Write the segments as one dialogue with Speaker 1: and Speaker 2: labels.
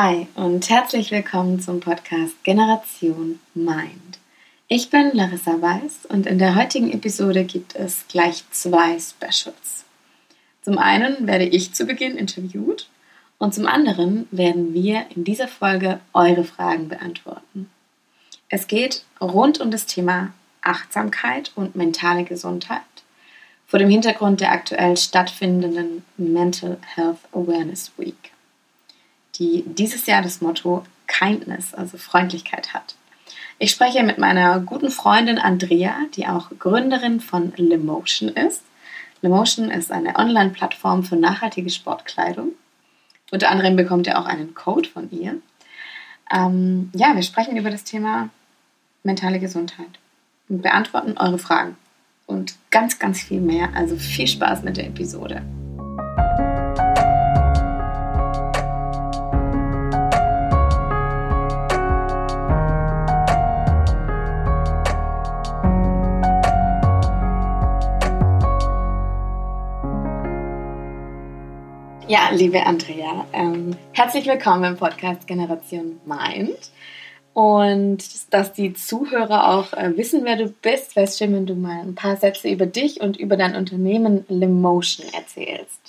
Speaker 1: Hi und herzlich willkommen zum Podcast Generation Mind. Ich bin Larissa Weiß und in der heutigen Episode gibt es gleich zwei Specials. Zum einen werde ich zu Beginn interviewt und zum anderen werden wir in dieser Folge eure Fragen beantworten. Es geht rund um das Thema Achtsamkeit und mentale Gesundheit vor dem Hintergrund der aktuell stattfindenden Mental Health Awareness Week die dieses Jahr das Motto Kindness, also Freundlichkeit hat. Ich spreche mit meiner guten Freundin Andrea, die auch Gründerin von Lemotion ist. Lemotion ist eine Online-Plattform für nachhaltige Sportkleidung. Unter anderem bekommt ihr auch einen Code von ihr. Ähm, ja, wir sprechen über das Thema mentale Gesundheit und beantworten eure Fragen und ganz, ganz viel mehr. Also viel Spaß mit der Episode. Ja, liebe Andrea, ähm, herzlich willkommen im Podcast Generation Mind. Und dass die Zuhörer auch äh, wissen, wer du bist, wäre es schön, wenn du mal ein paar Sätze über dich und über dein Unternehmen Lemotion erzählst.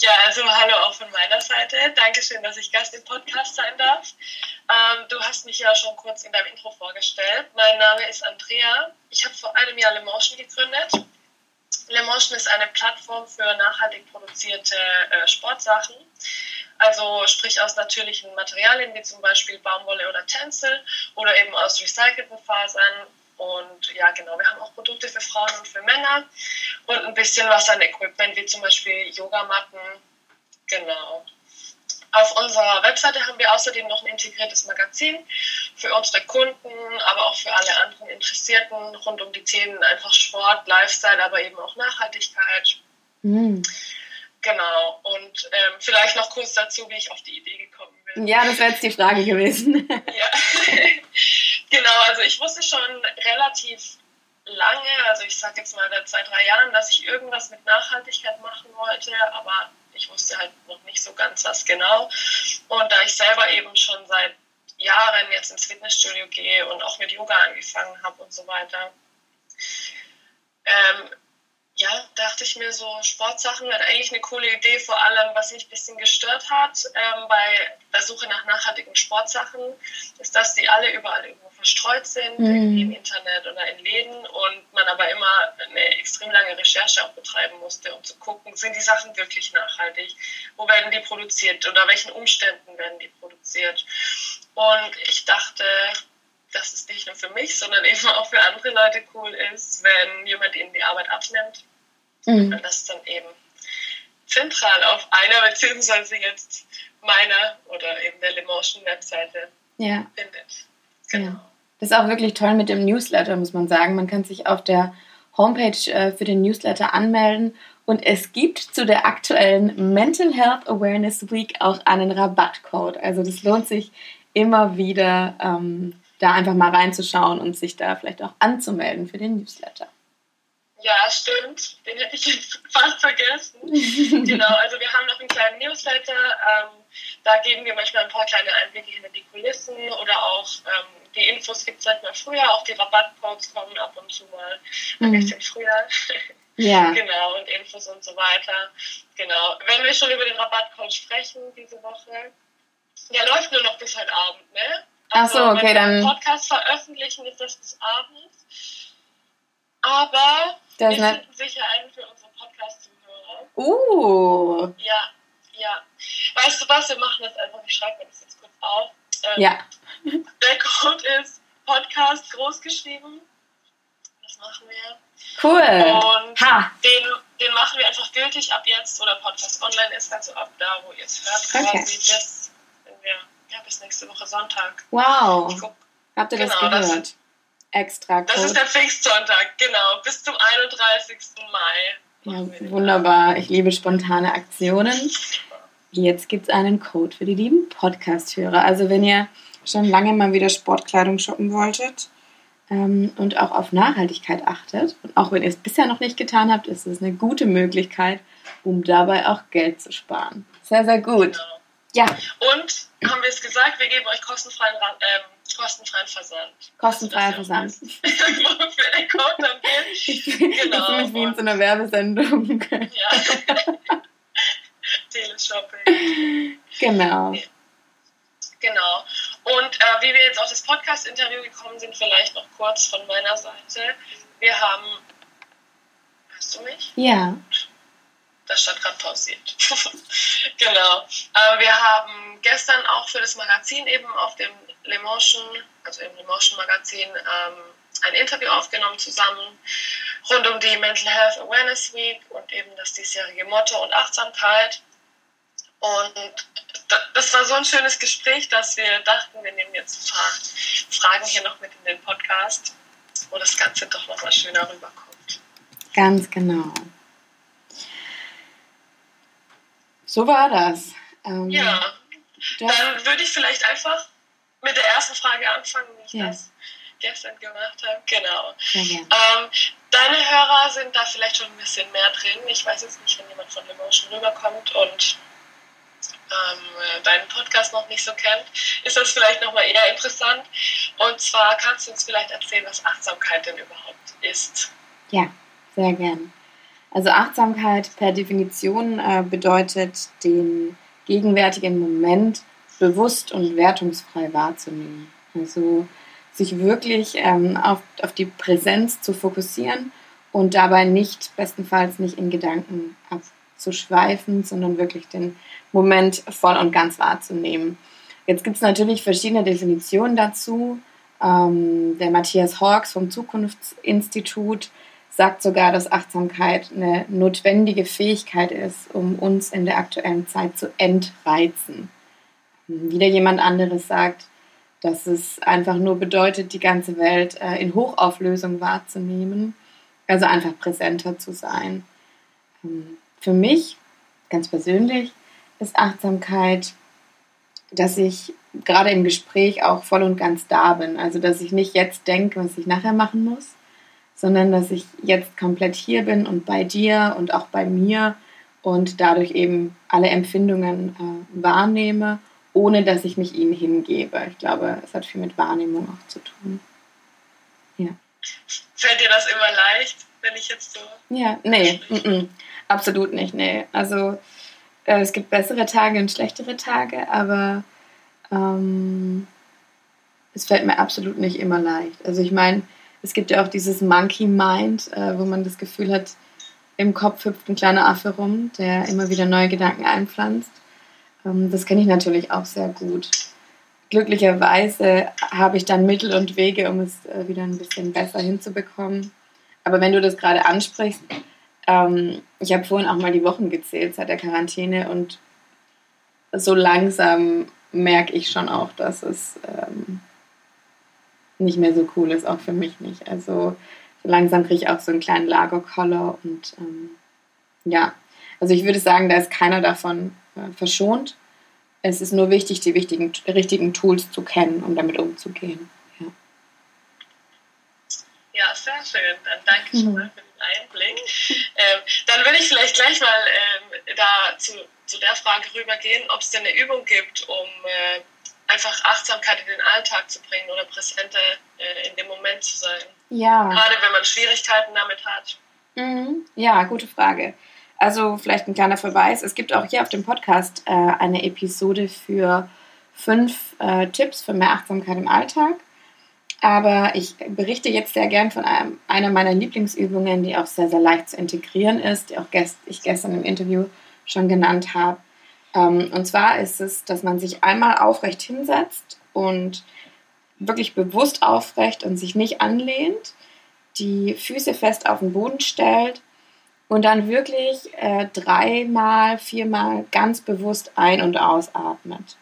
Speaker 2: Ja, also hallo auch von meiner Seite. Dankeschön, dass ich Gast im Podcast sein darf. Ähm, du hast mich ja schon kurz in deinem Intro vorgestellt. Mein Name ist Andrea. Ich habe vor einem Jahr Lemotion gegründet Lemotion ist eine Plattform für nachhaltig produzierte äh, Sportsachen. Also sprich aus natürlichen Materialien wie zum Beispiel Baumwolle oder Tencel oder eben aus recycelten Fasern. Und ja, genau, wir haben auch Produkte für Frauen und für Männer und ein bisschen was an Equipment wie zum Beispiel Yogamatten. Genau. Auf unserer Webseite haben wir außerdem noch ein integriertes Magazin für unsere Kunden, aber auch für alle anderen Interessierten rund um die Themen einfach Sport, Lifestyle, aber eben auch Nachhaltigkeit. Mhm. Genau. Und ähm, vielleicht noch kurz dazu, wie ich auf die Idee gekommen bin.
Speaker 1: Ja, das wäre jetzt die Frage gewesen.
Speaker 2: ja. genau, also ich wusste schon relativ lange, also ich sage jetzt mal seit zwei, drei Jahren, dass ich irgendwas mit Nachhaltigkeit machen wollte, aber ich wusste halt noch nicht so ganz was genau. Und da ich selber eben schon seit Jahren jetzt ins Fitnessstudio gehe und auch mit Yoga angefangen habe und so weiter, ähm, ja, dachte ich mir so, Sportsachen wäre eigentlich eine coole Idee, vor allem, was mich ein bisschen gestört hat ähm, bei der Suche nach nachhaltigen Sportsachen, ist, dass die alle überall irgendwo verstreut sind, mhm. im Internet oder in Läden und man aber immer eine extrem lange Recherche auch betreiben musste, um zu gucken, sind die Sachen wirklich nachhaltig, wo werden die produziert, unter welchen Umständen werden die produziert. Und ich dachte, dass es nicht nur für mich, sondern eben auch für andere Leute cool ist, wenn jemand ihnen die Arbeit abnimmt Mhm. Und das dann eben zentral auf einer beziehungsweise jetzt meiner oder eben der Lemotion Webseite ja. findet.
Speaker 1: Genau. Ja. Das ist auch wirklich toll mit dem Newsletter, muss man sagen. Man kann sich auf der Homepage äh, für den Newsletter anmelden und es gibt zu der aktuellen Mental Health Awareness Week auch einen Rabattcode. Also das lohnt sich immer wieder, ähm, da einfach mal reinzuschauen und sich da vielleicht auch anzumelden für den Newsletter.
Speaker 2: Ja, stimmt. Den hätte ich jetzt fast vergessen. genau, also wir haben noch einen kleinen Newsletter. Ähm, da geben wir manchmal ein paar kleine Einblicke hinter die Kulissen oder auch ähm, die Infos gibt es halt mal früher. Auch die Rabattcodes kommen ab und zu mal ein mhm. bisschen früher. Ja. genau, und Infos und so weiter. Genau. Wenn wir schon über den Rabattcode sprechen diese Woche, der läuft nur noch bis heute Abend, ne?
Speaker 1: Also, Ach so, okay,
Speaker 2: wenn
Speaker 1: wir
Speaker 2: dann. Podcast veröffentlichen, ist das bis abends. Aber
Speaker 1: das wir
Speaker 2: finden sicher einen für unsere Podcast-Zuhörer.
Speaker 1: Uh.
Speaker 2: Ja, ja. Weißt du was, wir machen das einfach, ich schreibe mir das jetzt kurz auf.
Speaker 1: Ähm, ja.
Speaker 2: Der Code ist Podcast großgeschrieben. Das machen wir.
Speaker 1: Cool.
Speaker 2: Und ha. Den, den machen wir einfach gültig ab jetzt, oder Podcast online ist, also ab da, wo ihr es hört, okay. quasi bis, wir, ja, bis nächste Woche Sonntag.
Speaker 1: Wow. Habt ihr genau, das gehört? Das,
Speaker 2: extra Code. Das ist der Pfingstsonntag, genau, bis zum 31. Mai.
Speaker 1: Ja, wunderbar. Ich liebe spontane Aktionen. Jetzt gibt es einen Code für die lieben Podcast-Hörer. Also wenn ihr schon lange mal wieder Sportkleidung shoppen wolltet ähm, und auch auf Nachhaltigkeit achtet, und auch wenn ihr es bisher noch nicht getan habt, ist es eine gute Möglichkeit, um dabei auch Geld zu sparen. Sehr, sehr gut. Genau.
Speaker 2: Ja. Und haben wir es gesagt, wir geben euch kostenfreien, ähm, kostenfreien Versand.
Speaker 1: Kostenfreier also, Versand. Wofür der Code dann geht. Genau. Das ist nämlich wie in so einer Werbesendung. ja.
Speaker 2: Teleshopping.
Speaker 1: Genau.
Speaker 2: Genau. Und äh, wie wir jetzt auf das Podcast-Interview gekommen sind, vielleicht noch kurz von meiner Seite. Wir haben. Hörst du mich?
Speaker 1: Ja.
Speaker 2: Das stand gerade pausiert. genau. Äh, wir haben gestern auch für das Magazin eben auf dem Le Motion, also im Le Motion Magazin, ähm, ein Interview aufgenommen zusammen rund um die Mental Health Awareness Week und eben das diesjährige Motto und Achtsamkeit. Und das war so ein schönes Gespräch, dass wir dachten, wir nehmen jetzt ein paar Fragen hier noch mit in den Podcast, wo das Ganze doch nochmal schöner rüberkommt.
Speaker 1: Ganz genau. So war das.
Speaker 2: Ähm, ja, dann würde ich vielleicht einfach mit der ersten Frage anfangen, wie ich ja. das gestern gemacht habe. Genau. Ähm, deine Hörer sind da vielleicht schon ein bisschen mehr drin. Ich weiß jetzt nicht, wenn jemand von Emotion rüberkommt und ähm, deinen Podcast noch nicht so kennt, ist das vielleicht nochmal eher interessant. Und zwar kannst du uns vielleicht erzählen, was Achtsamkeit denn überhaupt ist.
Speaker 1: Ja, sehr gern. Also Achtsamkeit per Definition äh, bedeutet, den gegenwärtigen Moment bewusst und wertungsfrei wahrzunehmen. Also sich wirklich ähm, auf, auf die Präsenz zu fokussieren und dabei nicht, bestenfalls nicht in Gedanken abzuschweifen, sondern wirklich den Moment voll und ganz wahrzunehmen. Jetzt gibt es natürlich verschiedene Definitionen dazu. Ähm, der Matthias Hawks vom Zukunftsinstitut sagt sogar, dass Achtsamkeit eine notwendige Fähigkeit ist, um uns in der aktuellen Zeit zu entreizen. Wieder jemand anderes sagt, dass es einfach nur bedeutet, die ganze Welt äh, in Hochauflösung wahrzunehmen, also einfach präsenter zu sein. Ähm, für mich, ganz persönlich, ist Achtsamkeit, dass ich gerade im Gespräch auch voll und ganz da bin. Also, dass ich nicht jetzt denke, was ich nachher machen muss, sondern dass ich jetzt komplett hier bin und bei dir und auch bei mir und dadurch eben alle Empfindungen äh, wahrnehme, ohne dass ich mich ihnen hingebe. Ich glaube, es hat viel mit Wahrnehmung auch zu tun. Ja.
Speaker 2: Fällt dir das immer leicht, wenn ich jetzt so.
Speaker 1: Ja, nee, m -m, absolut nicht, nee. Also äh, es gibt bessere Tage und schlechtere Tage, aber ähm, es fällt mir absolut nicht immer leicht. Also ich meine, es gibt ja auch dieses Monkey Mind, äh, wo man das Gefühl hat, im Kopf hüpft ein kleiner Affe rum, der immer wieder neue Gedanken einpflanzt. Ähm, das kenne ich natürlich auch sehr gut. Glücklicherweise habe ich dann Mittel und Wege, um es äh, wieder ein bisschen besser hinzubekommen. Aber wenn du das gerade ansprichst, ähm, ich habe vorhin auch mal die Wochen gezählt seit der Quarantäne und so langsam merke ich schon auch, dass es ähm, nicht mehr so cool ist, auch für mich nicht. Also so langsam kriege ich auch so einen kleinen Lagerkoller und ja, also ich würde sagen, da ist keiner davon verschont. Es ist nur wichtig, die wichtigen, richtigen Tools zu kennen, um damit umzugehen. Ja,
Speaker 2: ja sehr schön. Dann danke schon mal für den Einblick. Ähm, dann würde ich vielleicht gleich mal ähm, da zu, zu der Frage rübergehen, ob es denn eine Übung gibt, um äh, einfach Achtsamkeit in den Alltag zu bringen oder präsenter äh, in dem Moment zu sein.
Speaker 1: Ja.
Speaker 2: Gerade wenn man Schwierigkeiten damit hat.
Speaker 1: Mhm. Ja, gute Frage. Also vielleicht ein kleiner Verweis. Es gibt auch hier auf dem Podcast äh, eine Episode für fünf äh, Tipps für mehr Achtsamkeit im Alltag. Aber ich berichte jetzt sehr gern von einem, einer meiner Lieblingsübungen, die auch sehr, sehr leicht zu integrieren ist, die auch gest ich gestern im Interview schon genannt habe. Ähm, und zwar ist es, dass man sich einmal aufrecht hinsetzt und wirklich bewusst aufrecht und sich nicht anlehnt, die Füße fest auf den Boden stellt und dann wirklich äh, dreimal, viermal ganz bewusst ein- und ausatmet.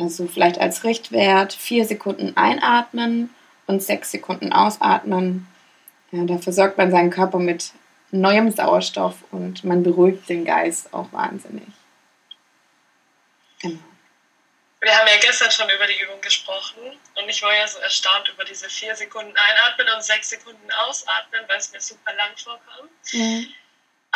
Speaker 1: Also vielleicht als Richtwert vier Sekunden einatmen und sechs Sekunden ausatmen. Ja, da versorgt man seinen Körper mit neuem Sauerstoff und man beruhigt den Geist auch wahnsinnig.
Speaker 2: Genau. Wir haben ja gestern schon über die Übung gesprochen und ich war ja so erstaunt über diese vier Sekunden einatmen und sechs Sekunden ausatmen, weil es mir super lang vorkam. Mhm.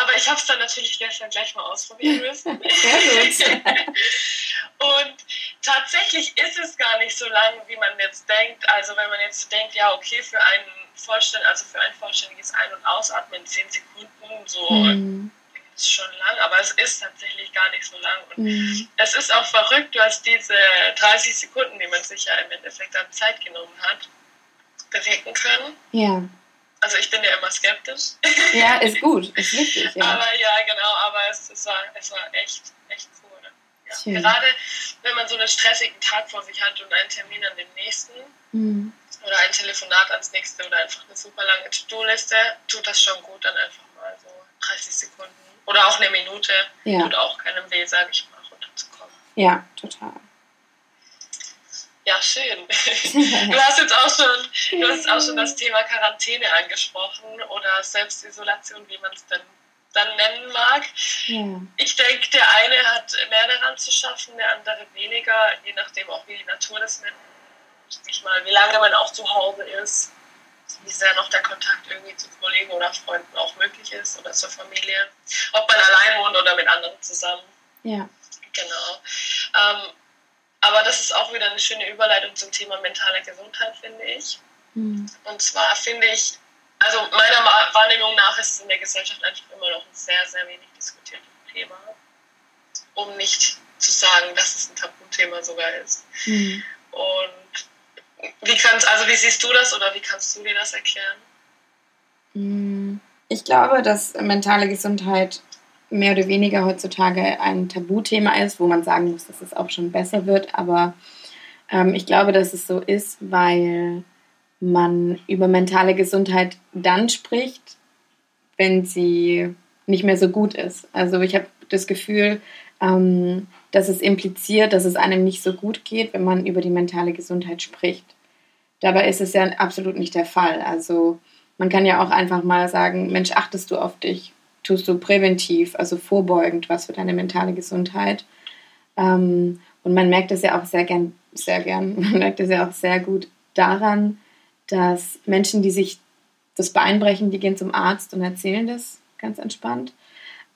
Speaker 2: Aber ich habe es dann natürlich gestern gleich mal ausprobieren müssen. Sehr gut. Und tatsächlich ist es gar nicht so lang, wie man jetzt denkt. Also wenn man jetzt denkt, ja, okay, für einen vollständig, also für ein vollständiges Ein- und Ausatmen 10 Sekunden, so mhm. ist schon lang, aber es ist tatsächlich gar nicht so lang. Und mhm. es ist auch verrückt, du hast diese 30 Sekunden, die man sich ja im Endeffekt an Zeit genommen hat, bewegen können.
Speaker 1: Ja.
Speaker 2: Also ich bin ja immer skeptisch.
Speaker 1: Ja, ist gut, ist wichtig. Ja.
Speaker 2: Aber ja, genau, aber es, es, war, es war echt, echt cool. Ja. Gerade wenn man so einen stressigen Tag vor sich hat und einen Termin an dem nächsten mhm. oder ein Telefonat ans nächste oder einfach eine super lange To-Do-Liste, tut das schon gut, dann einfach mal so 30 Sekunden oder auch eine Minute. Ja. Tut auch keinem weh, sage ich mal, runterzukommen.
Speaker 1: Ja, total.
Speaker 2: Ja, schön. Du hast jetzt auch schon, du hast auch schon das Thema Quarantäne angesprochen oder Selbstisolation, wie man es denn dann nennen mag. Ja. Ich denke, der eine hat mehr daran zu schaffen, der andere weniger, je nachdem auch wie die Natur das nennt. Ich mal, wie lange man auch zu Hause ist, wie sehr noch der Kontakt irgendwie zu Kollegen oder Freunden auch möglich ist oder zur Familie. Ob man allein wohnt oder mit anderen zusammen.
Speaker 1: Ja.
Speaker 2: Genau. Ähm, aber das ist auch wieder eine schöne Überleitung zum Thema mentale Gesundheit, finde ich. Mhm. Und zwar finde ich, also meiner Wahrnehmung nach ist es in der Gesellschaft einfach immer noch ein sehr, sehr wenig diskutiertes Thema. Um nicht zu sagen, dass es ein Tabuthema sogar ist. Mhm. Und wie kannst, also wie siehst du das oder wie kannst du dir das erklären?
Speaker 1: Hm. Ich glaube, dass mentale Gesundheit mehr oder weniger heutzutage ein Tabuthema ist, wo man sagen muss, dass es auch schon besser wird. Aber ähm, ich glaube, dass es so ist, weil man über mentale Gesundheit dann spricht, wenn sie nicht mehr so gut ist. Also ich habe das Gefühl, ähm, dass es impliziert, dass es einem nicht so gut geht, wenn man über die mentale Gesundheit spricht. Dabei ist es ja absolut nicht der Fall. Also man kann ja auch einfach mal sagen, Mensch, achtest du auf dich? Tust du präventiv, also vorbeugend was für deine mentale Gesundheit. Ähm, und man merkt es ja auch sehr gern, sehr gern, man merkt es ja auch sehr gut daran, dass Menschen, die sich das Bein brechen, die gehen zum Arzt und erzählen das ganz entspannt.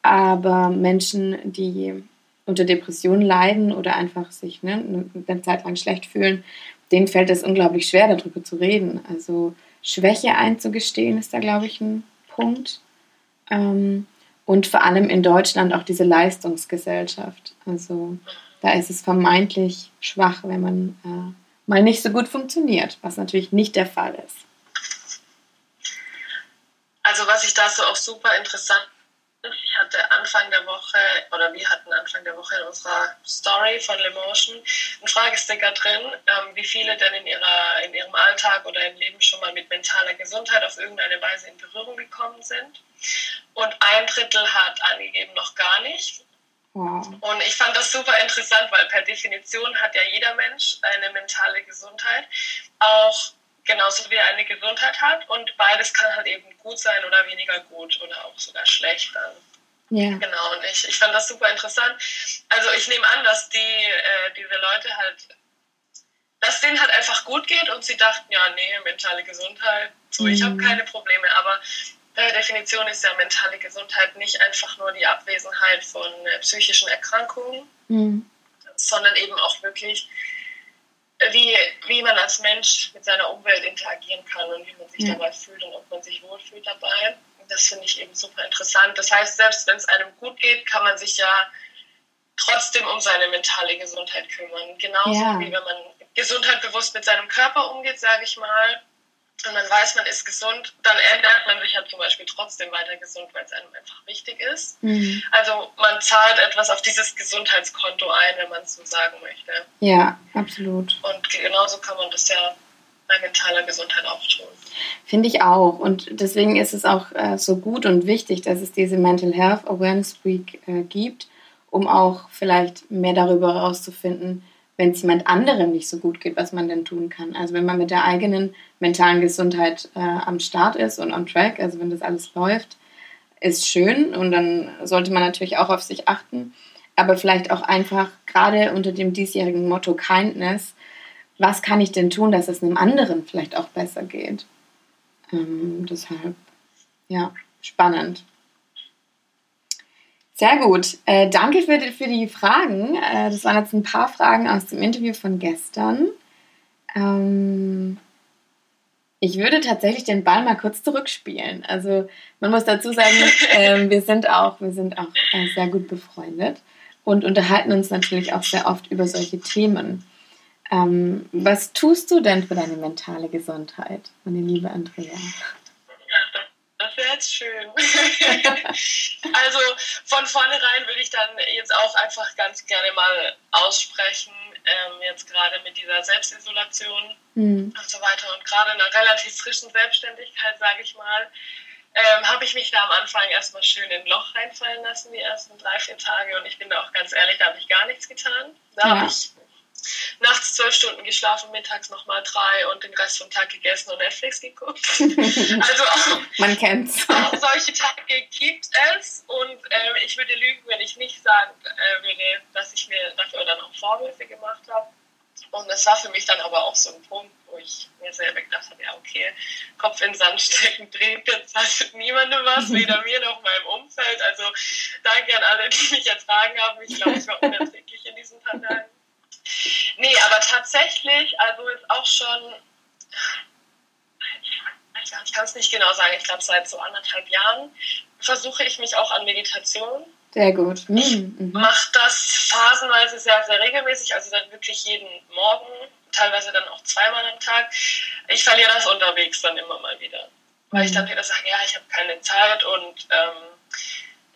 Speaker 1: Aber Menschen, die unter Depressionen leiden oder einfach sich ne, eine Zeit lang schlecht fühlen, denen fällt es unglaublich schwer, darüber zu reden. Also Schwäche einzugestehen ist da, glaube ich, ein Punkt. Ähm, und vor allem in Deutschland auch diese Leistungsgesellschaft. Also da ist es vermeintlich schwach, wenn man äh, mal nicht so gut funktioniert, was natürlich nicht der Fall ist.
Speaker 2: Also was ich da so auch super interessant ich hatte Anfang der Woche, oder wir hatten Anfang der Woche in unserer Story von Lemotion einen Fragesticker drin, ähm, wie viele denn in, ihrer, in ihrem Alltag oder im Leben schon mal mit mentaler Gesundheit auf irgendeine Weise in Berührung gekommen sind. Und ein Drittel hat angegeben, noch gar nicht. Wow. Und ich fand das super interessant, weil per Definition hat ja jeder Mensch eine mentale Gesundheit. Auch genauso wie er eine Gesundheit hat und beides kann halt eben gut sein oder weniger gut oder auch sogar schlecht.
Speaker 1: Ja.
Speaker 2: Genau, und ich, ich fand das super interessant. Also ich nehme an, dass die, äh, diese Leute halt, dass denen halt einfach gut geht und sie dachten, ja, nee, mentale Gesundheit, so, mhm. ich habe keine Probleme, aber per Definition ist ja mentale Gesundheit nicht einfach nur die Abwesenheit von äh, psychischen Erkrankungen, mhm. sondern eben auch wirklich wie, wie man als Mensch mit seiner Umwelt interagieren kann und wie man sich ja. dabei fühlt und ob man sich wohlfühlt dabei. Das finde ich eben super interessant. Das heißt, selbst wenn es einem gut geht, kann man sich ja trotzdem um seine mentale Gesundheit kümmern. Genauso ja. wie wenn man gesundheitbewusst mit seinem Körper umgeht, sage ich mal, und man weiß, man ist gesund, dann ernährt man sich ja zum Beispiel trotzdem weiter gesund, weil es einem einfach wichtig ist. Mhm. Also man zahlt etwas auf dieses Gesundheitskonto ein, wenn man es so sagen möchte.
Speaker 1: Ja, absolut.
Speaker 2: Und genauso kann man das ja bei mentaler Gesundheit auch tun.
Speaker 1: Finde ich auch. Und deswegen ist es auch äh, so gut und wichtig, dass es diese Mental Health Awareness Week äh, gibt, um auch vielleicht mehr darüber herauszufinden, wenn es jemand anderem nicht so gut geht, was man denn tun kann. Also wenn man mit der eigenen mentalen Gesundheit äh, am Start ist und on track, also wenn das alles läuft, ist schön und dann sollte man natürlich auch auf sich achten, aber vielleicht auch einfach gerade unter dem diesjährigen Motto Kindness, was kann ich denn tun, dass es einem anderen vielleicht auch besser geht? Ähm, deshalb, ja, spannend. Sehr gut. Äh, danke für die, für die Fragen. Äh, das waren jetzt ein paar Fragen aus dem Interview von gestern. Ähm, ich würde tatsächlich den Ball mal kurz zurückspielen. Also man muss dazu sagen, äh, wir sind auch, wir sind auch äh, sehr gut befreundet und unterhalten uns natürlich auch sehr oft über solche Themen. Ähm, was tust du denn für deine mentale Gesundheit, meine liebe Andrea?
Speaker 2: Das wäre jetzt schön. also von vornherein würde ich dann jetzt auch einfach ganz gerne mal aussprechen, ähm, jetzt gerade mit dieser Selbstisolation mhm. und so weiter und gerade in einer relativ frischen Selbstständigkeit, sage ich mal, ähm, habe ich mich da am Anfang erstmal schön in ein Loch reinfallen lassen, die ersten drei, vier Tage. Und ich bin da auch ganz ehrlich, da habe ich gar nichts getan. Da ja. habe ich nachts zwölf Stunden geschlafen, mittags nochmal drei und den Rest vom Tag gegessen und Netflix geguckt. also auch,
Speaker 1: Man kennt's.
Speaker 2: Auch solche Tage gibt es und ähm, ich würde lügen, wenn ich nicht sagen äh, würde, dass ich mir dafür dann auch Vorwürfe gemacht habe. Und das war für mich dann aber auch so ein Punkt, wo ich mir selber gedacht habe, ja okay, Kopf in den Sand stecken bringt jetzt halt niemandem was, weder mir noch meinem Umfeld. Also danke an alle, die mich ertragen haben. Ich glaube, ich war unerträglich in diesen paar Tagen. Nee, aber tatsächlich, also ist auch schon, ich kann es nicht genau sagen, ich glaube seit so anderthalb Jahren versuche ich mich auch an Meditation.
Speaker 1: Sehr gut.
Speaker 2: Mhm. Ich mache das phasenweise sehr, sehr regelmäßig, also dann wirklich jeden Morgen, teilweise dann auch zweimal am Tag. Ich verliere das unterwegs dann immer mal wieder. Weil ich mhm. dann wieder sage, ja, ich habe keine Zeit und ähm,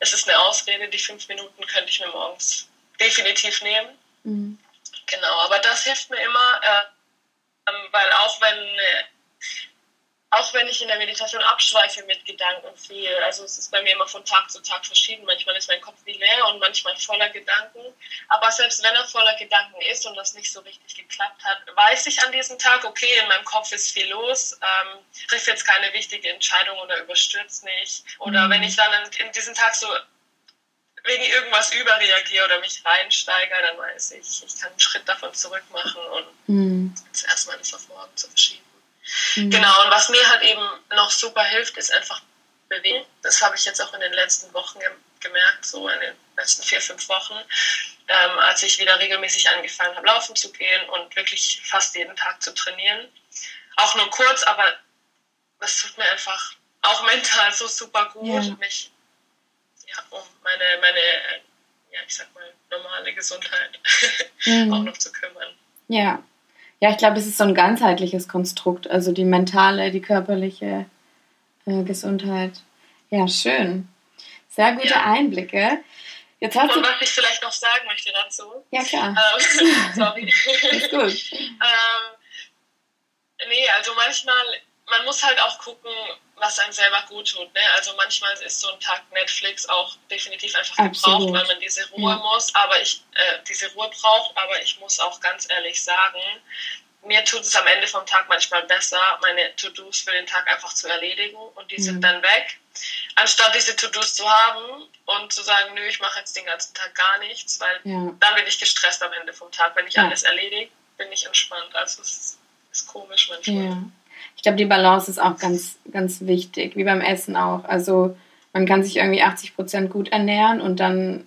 Speaker 2: es ist eine Ausrede, die fünf Minuten könnte ich mir morgens definitiv nehmen. Mhm. Genau, aber das hilft mir immer, äh, weil auch wenn, äh, auch wenn ich in der Meditation abschweife mit Gedanken viel, also es ist bei mir immer von Tag zu Tag verschieden, manchmal ist mein Kopf wie leer und manchmal voller Gedanken, aber selbst wenn er voller Gedanken ist und das nicht so richtig geklappt hat, weiß ich an diesem Tag, okay, in meinem Kopf ist viel los, ähm, trifft jetzt keine wichtige Entscheidung oder überstürzt nicht. Oder mhm. wenn ich dann in, in diesem Tag so wegen irgendwas überreagiere oder mich reinsteigere, dann weiß ich, ich kann einen Schritt davon zurück machen und mhm. zuerst mal das auf morgen zu verschieben. Mhm. Genau, und was mir halt eben noch super hilft, ist einfach bewegen. Das habe ich jetzt auch in den letzten Wochen gemerkt, so in den letzten vier, fünf Wochen, ähm, als ich wieder regelmäßig angefangen habe, laufen zu gehen und wirklich fast jeden Tag zu trainieren. Auch nur kurz, aber das tut mir einfach auch mental so super gut, ja. mich ja, um meine, meine ja, ich sag mal, normale Gesundheit mhm. auch noch zu kümmern.
Speaker 1: Ja. Ja, ich glaube, es ist so ein ganzheitliches Konstrukt, also die mentale, die körperliche äh, Gesundheit. Ja, schön. Sehr gute ja. Einblicke.
Speaker 2: Jetzt hast Und was ich vielleicht noch sagen möchte dazu.
Speaker 1: Ja, klar.
Speaker 2: Ähm, sorry. ist gut. ähm, nee, also manchmal, man muss halt auch gucken, was einem selber gut tut. Ne? Also manchmal ist so ein Tag Netflix auch definitiv einfach gebraucht, weil man diese Ruhe ja. muss, aber ich äh, diese Ruhe braucht, aber ich muss auch ganz ehrlich sagen, mir tut es am Ende vom Tag manchmal besser, meine To-Dos für den Tag einfach zu erledigen und die mhm. sind dann weg, anstatt diese To-Dos zu haben und zu sagen, nö, ich mache jetzt den ganzen Tag gar nichts, weil ja. dann bin ich gestresst am Ende vom Tag. Wenn ich ja. alles erledige, bin ich entspannt. Also es ist, ist komisch manchmal
Speaker 1: ich glaube, die Balance ist auch ganz, ganz wichtig, wie beim Essen auch. Also man kann sich irgendwie 80 Prozent gut ernähren und dann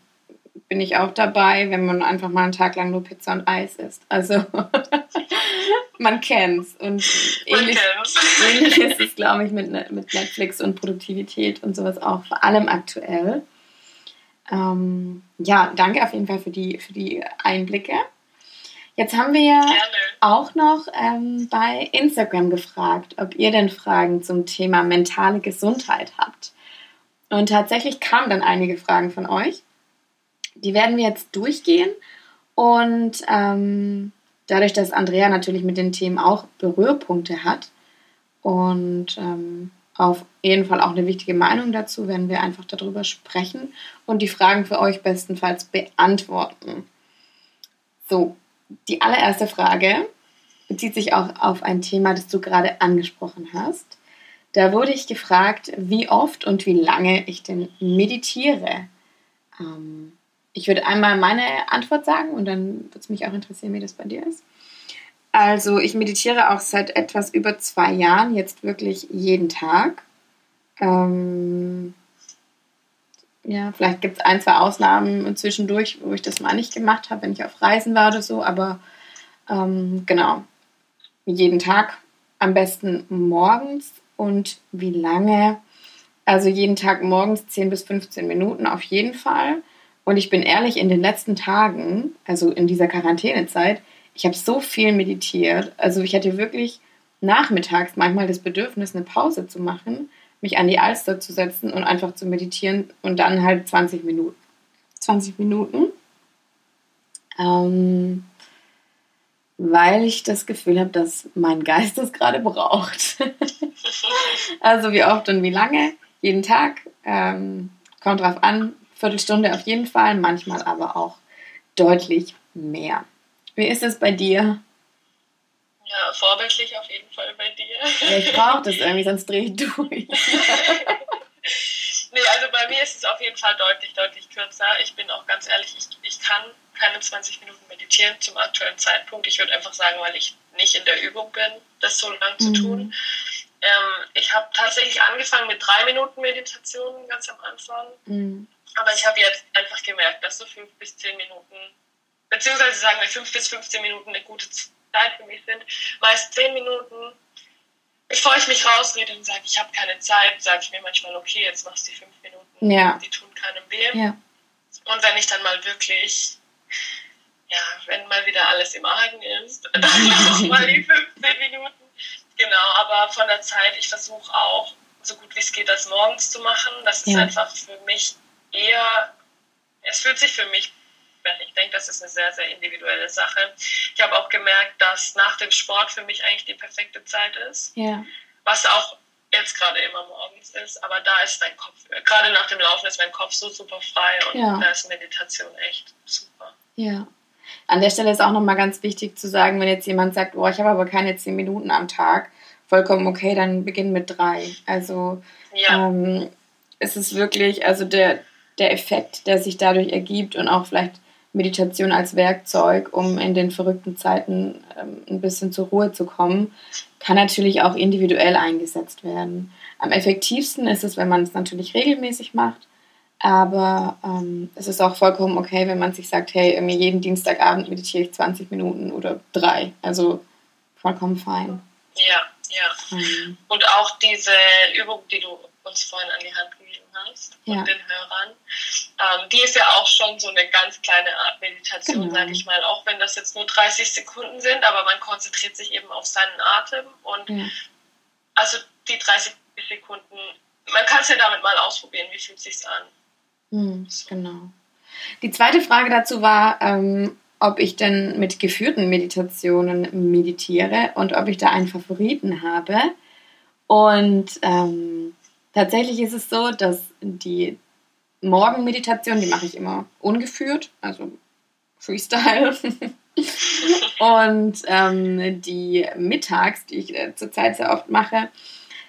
Speaker 1: bin ich auch dabei, wenn man einfach mal einen Tag lang nur Pizza und Eis isst. Also man kennt's. Und ähnlich, ähnlich ist es, glaube ich, mit, mit Netflix und Produktivität und sowas auch, vor allem aktuell. Ähm, ja, danke auf jeden Fall für die, für die Einblicke. Jetzt haben wir ja auch noch ähm, bei Instagram gefragt, ob ihr denn Fragen zum Thema mentale Gesundheit habt. Und tatsächlich kamen dann einige Fragen von euch. Die werden wir jetzt durchgehen. Und ähm, dadurch, dass Andrea natürlich mit den Themen auch Berührpunkte hat und ähm, auf jeden Fall auch eine wichtige Meinung dazu, werden wir einfach darüber sprechen und die Fragen für euch bestenfalls beantworten. So, die allererste Frage bezieht sich auch auf ein Thema, das du gerade angesprochen hast. Da wurde ich gefragt, wie oft und wie lange ich denn meditiere. Ähm, ich würde einmal meine Antwort sagen und dann würde es mich auch interessieren, wie das bei dir ist. Also ich meditiere auch seit etwas über zwei Jahren, jetzt wirklich jeden Tag. Ähm, ja, vielleicht gibt es ein, zwei Ausnahmen zwischendurch, wo ich das mal nicht gemacht habe, wenn ich auf Reisen war oder so, aber ähm, genau, jeden Tag am besten morgens und wie lange? Also jeden Tag morgens 10 bis 15 Minuten auf jeden Fall. Und ich bin ehrlich, in den letzten Tagen, also in dieser Quarantänezeit, ich habe so viel meditiert. Also ich hatte wirklich nachmittags manchmal das Bedürfnis, eine Pause zu machen, mich an die Alster zu setzen und einfach zu meditieren und dann halt 20 Minuten. 20 Minuten. Ähm, weil ich das Gefühl habe, dass mein Geist es gerade braucht. also wie oft und wie lange, jeden Tag. Ähm, kommt drauf an, Viertelstunde auf jeden Fall, manchmal aber auch deutlich mehr. Wie ist es bei dir?
Speaker 2: Ja, vorbildlich auf jeden Fall bei dir.
Speaker 1: Ja, ich brauche das irgendwie, sonst drehe ich durch. nee,
Speaker 2: also bei mir ist es auf jeden Fall deutlich, deutlich kürzer. Ich bin auch ganz ehrlich, ich, ich kann keine 20 Minuten meditieren zum aktuellen Zeitpunkt. Ich würde einfach sagen, weil ich nicht in der Übung bin, das so lang mhm. zu tun. Ähm, ich habe tatsächlich angefangen mit drei Minuten Meditation ganz am Anfang. Mhm. Aber ich habe jetzt einfach gemerkt, dass so fünf bis zehn Minuten, beziehungsweise sagen wir fünf bis 15 Minuten eine gute Zeit für mich sind. Meist zehn Minuten. Bevor ich mich rausrede und sage, ich habe keine Zeit, sage ich mir manchmal, okay, jetzt machst du die fünf Minuten.
Speaker 1: Ja.
Speaker 2: Die tun keinem weh. Ja. Und wenn ich dann mal wirklich ja, wenn mal wieder alles im Argen ist, dann noch mal die 15 Minuten. Genau, aber von der Zeit, ich versuche auch, so gut wie es geht, das morgens zu machen. Das ist ja. einfach für mich eher, es fühlt sich für mich, wenn ich denke, das ist eine sehr, sehr individuelle Sache. Ich habe auch gemerkt, dass nach dem Sport für mich eigentlich die perfekte Zeit ist.
Speaker 1: Ja.
Speaker 2: Was auch jetzt gerade immer morgens ist, aber da ist dein Kopf, gerade nach dem Laufen ist mein Kopf so super frei und ja. da ist Meditation echt super.
Speaker 1: Ja. An der Stelle ist auch nochmal ganz wichtig zu sagen, wenn jetzt jemand sagt, oh, ich habe aber keine zehn Minuten am Tag, vollkommen okay, dann beginn mit drei. Also ja. ähm, es ist wirklich, also der, der Effekt, der sich dadurch ergibt und auch vielleicht Meditation als Werkzeug, um in den verrückten Zeiten ähm, ein bisschen zur Ruhe zu kommen, kann natürlich auch individuell eingesetzt werden. Am effektivsten ist es, wenn man es natürlich regelmäßig macht aber ähm, es ist auch vollkommen okay, wenn man sich sagt, hey, irgendwie jeden Dienstagabend meditiere ich 20 Minuten oder drei. Also vollkommen fein.
Speaker 2: Ja, ja. Mhm. Und auch diese Übung, die du uns vorhin an die Hand hast ja. und den Hörern, ähm, die ist ja auch schon so eine ganz kleine Art Meditation, genau. sage ich mal. Auch wenn das jetzt nur 30 Sekunden sind, aber man konzentriert sich eben auf seinen Atem. Und ja. also die 30 Sekunden, man kann es ja damit mal ausprobieren, wie fühlt es sich an.
Speaker 1: Mhm, genau. Die zweite Frage dazu war, ähm, ob ich denn mit geführten Meditationen meditiere und ob ich da einen Favoriten habe. Und ähm, tatsächlich ist es so, dass die Morgenmeditation, die mache ich immer ungeführt, also Freestyle. und ähm, die mittags, die ich äh, zurzeit sehr oft mache,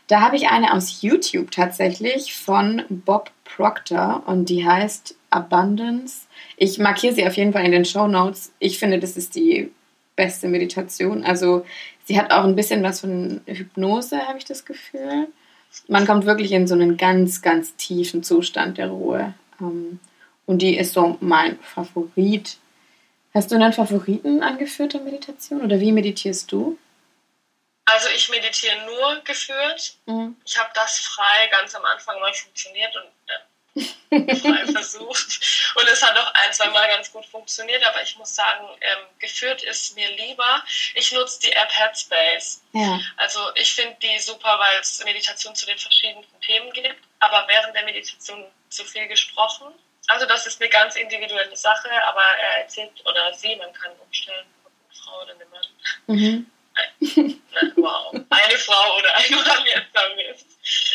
Speaker 1: da habe ich eine aus YouTube tatsächlich von Bob Proctor und die heißt Abundance. Ich markiere sie auf jeden Fall in den Show Notes. Ich finde, das ist die beste Meditation. Also sie hat auch ein bisschen was von Hypnose, habe ich das Gefühl. Man kommt wirklich in so einen ganz, ganz tiefen Zustand der Ruhe. Ähm, und die ist so mein Favorit. Hast du einen Favoriten angeführter Meditation oder wie meditierst du?
Speaker 2: Also ich meditiere nur geführt. Mhm. Ich habe das frei ganz am Anfang mal funktioniert und frei versucht. Und es hat auch ein, zwei Mal ganz gut funktioniert, aber ich muss sagen, ähm, geführt ist mir lieber. Ich nutze die App Headspace.
Speaker 1: Ja.
Speaker 2: Also ich finde die super, weil es Meditation zu den verschiedensten Themen gibt, aber während der Meditation zu viel gesprochen. Also das ist eine ganz individuelle Sache, aber er erzählt oder sie, man kann umstellen, ob eine Frau oder eine Mann. Mhm wow, eine Frau oder ein Mann jetzt damit,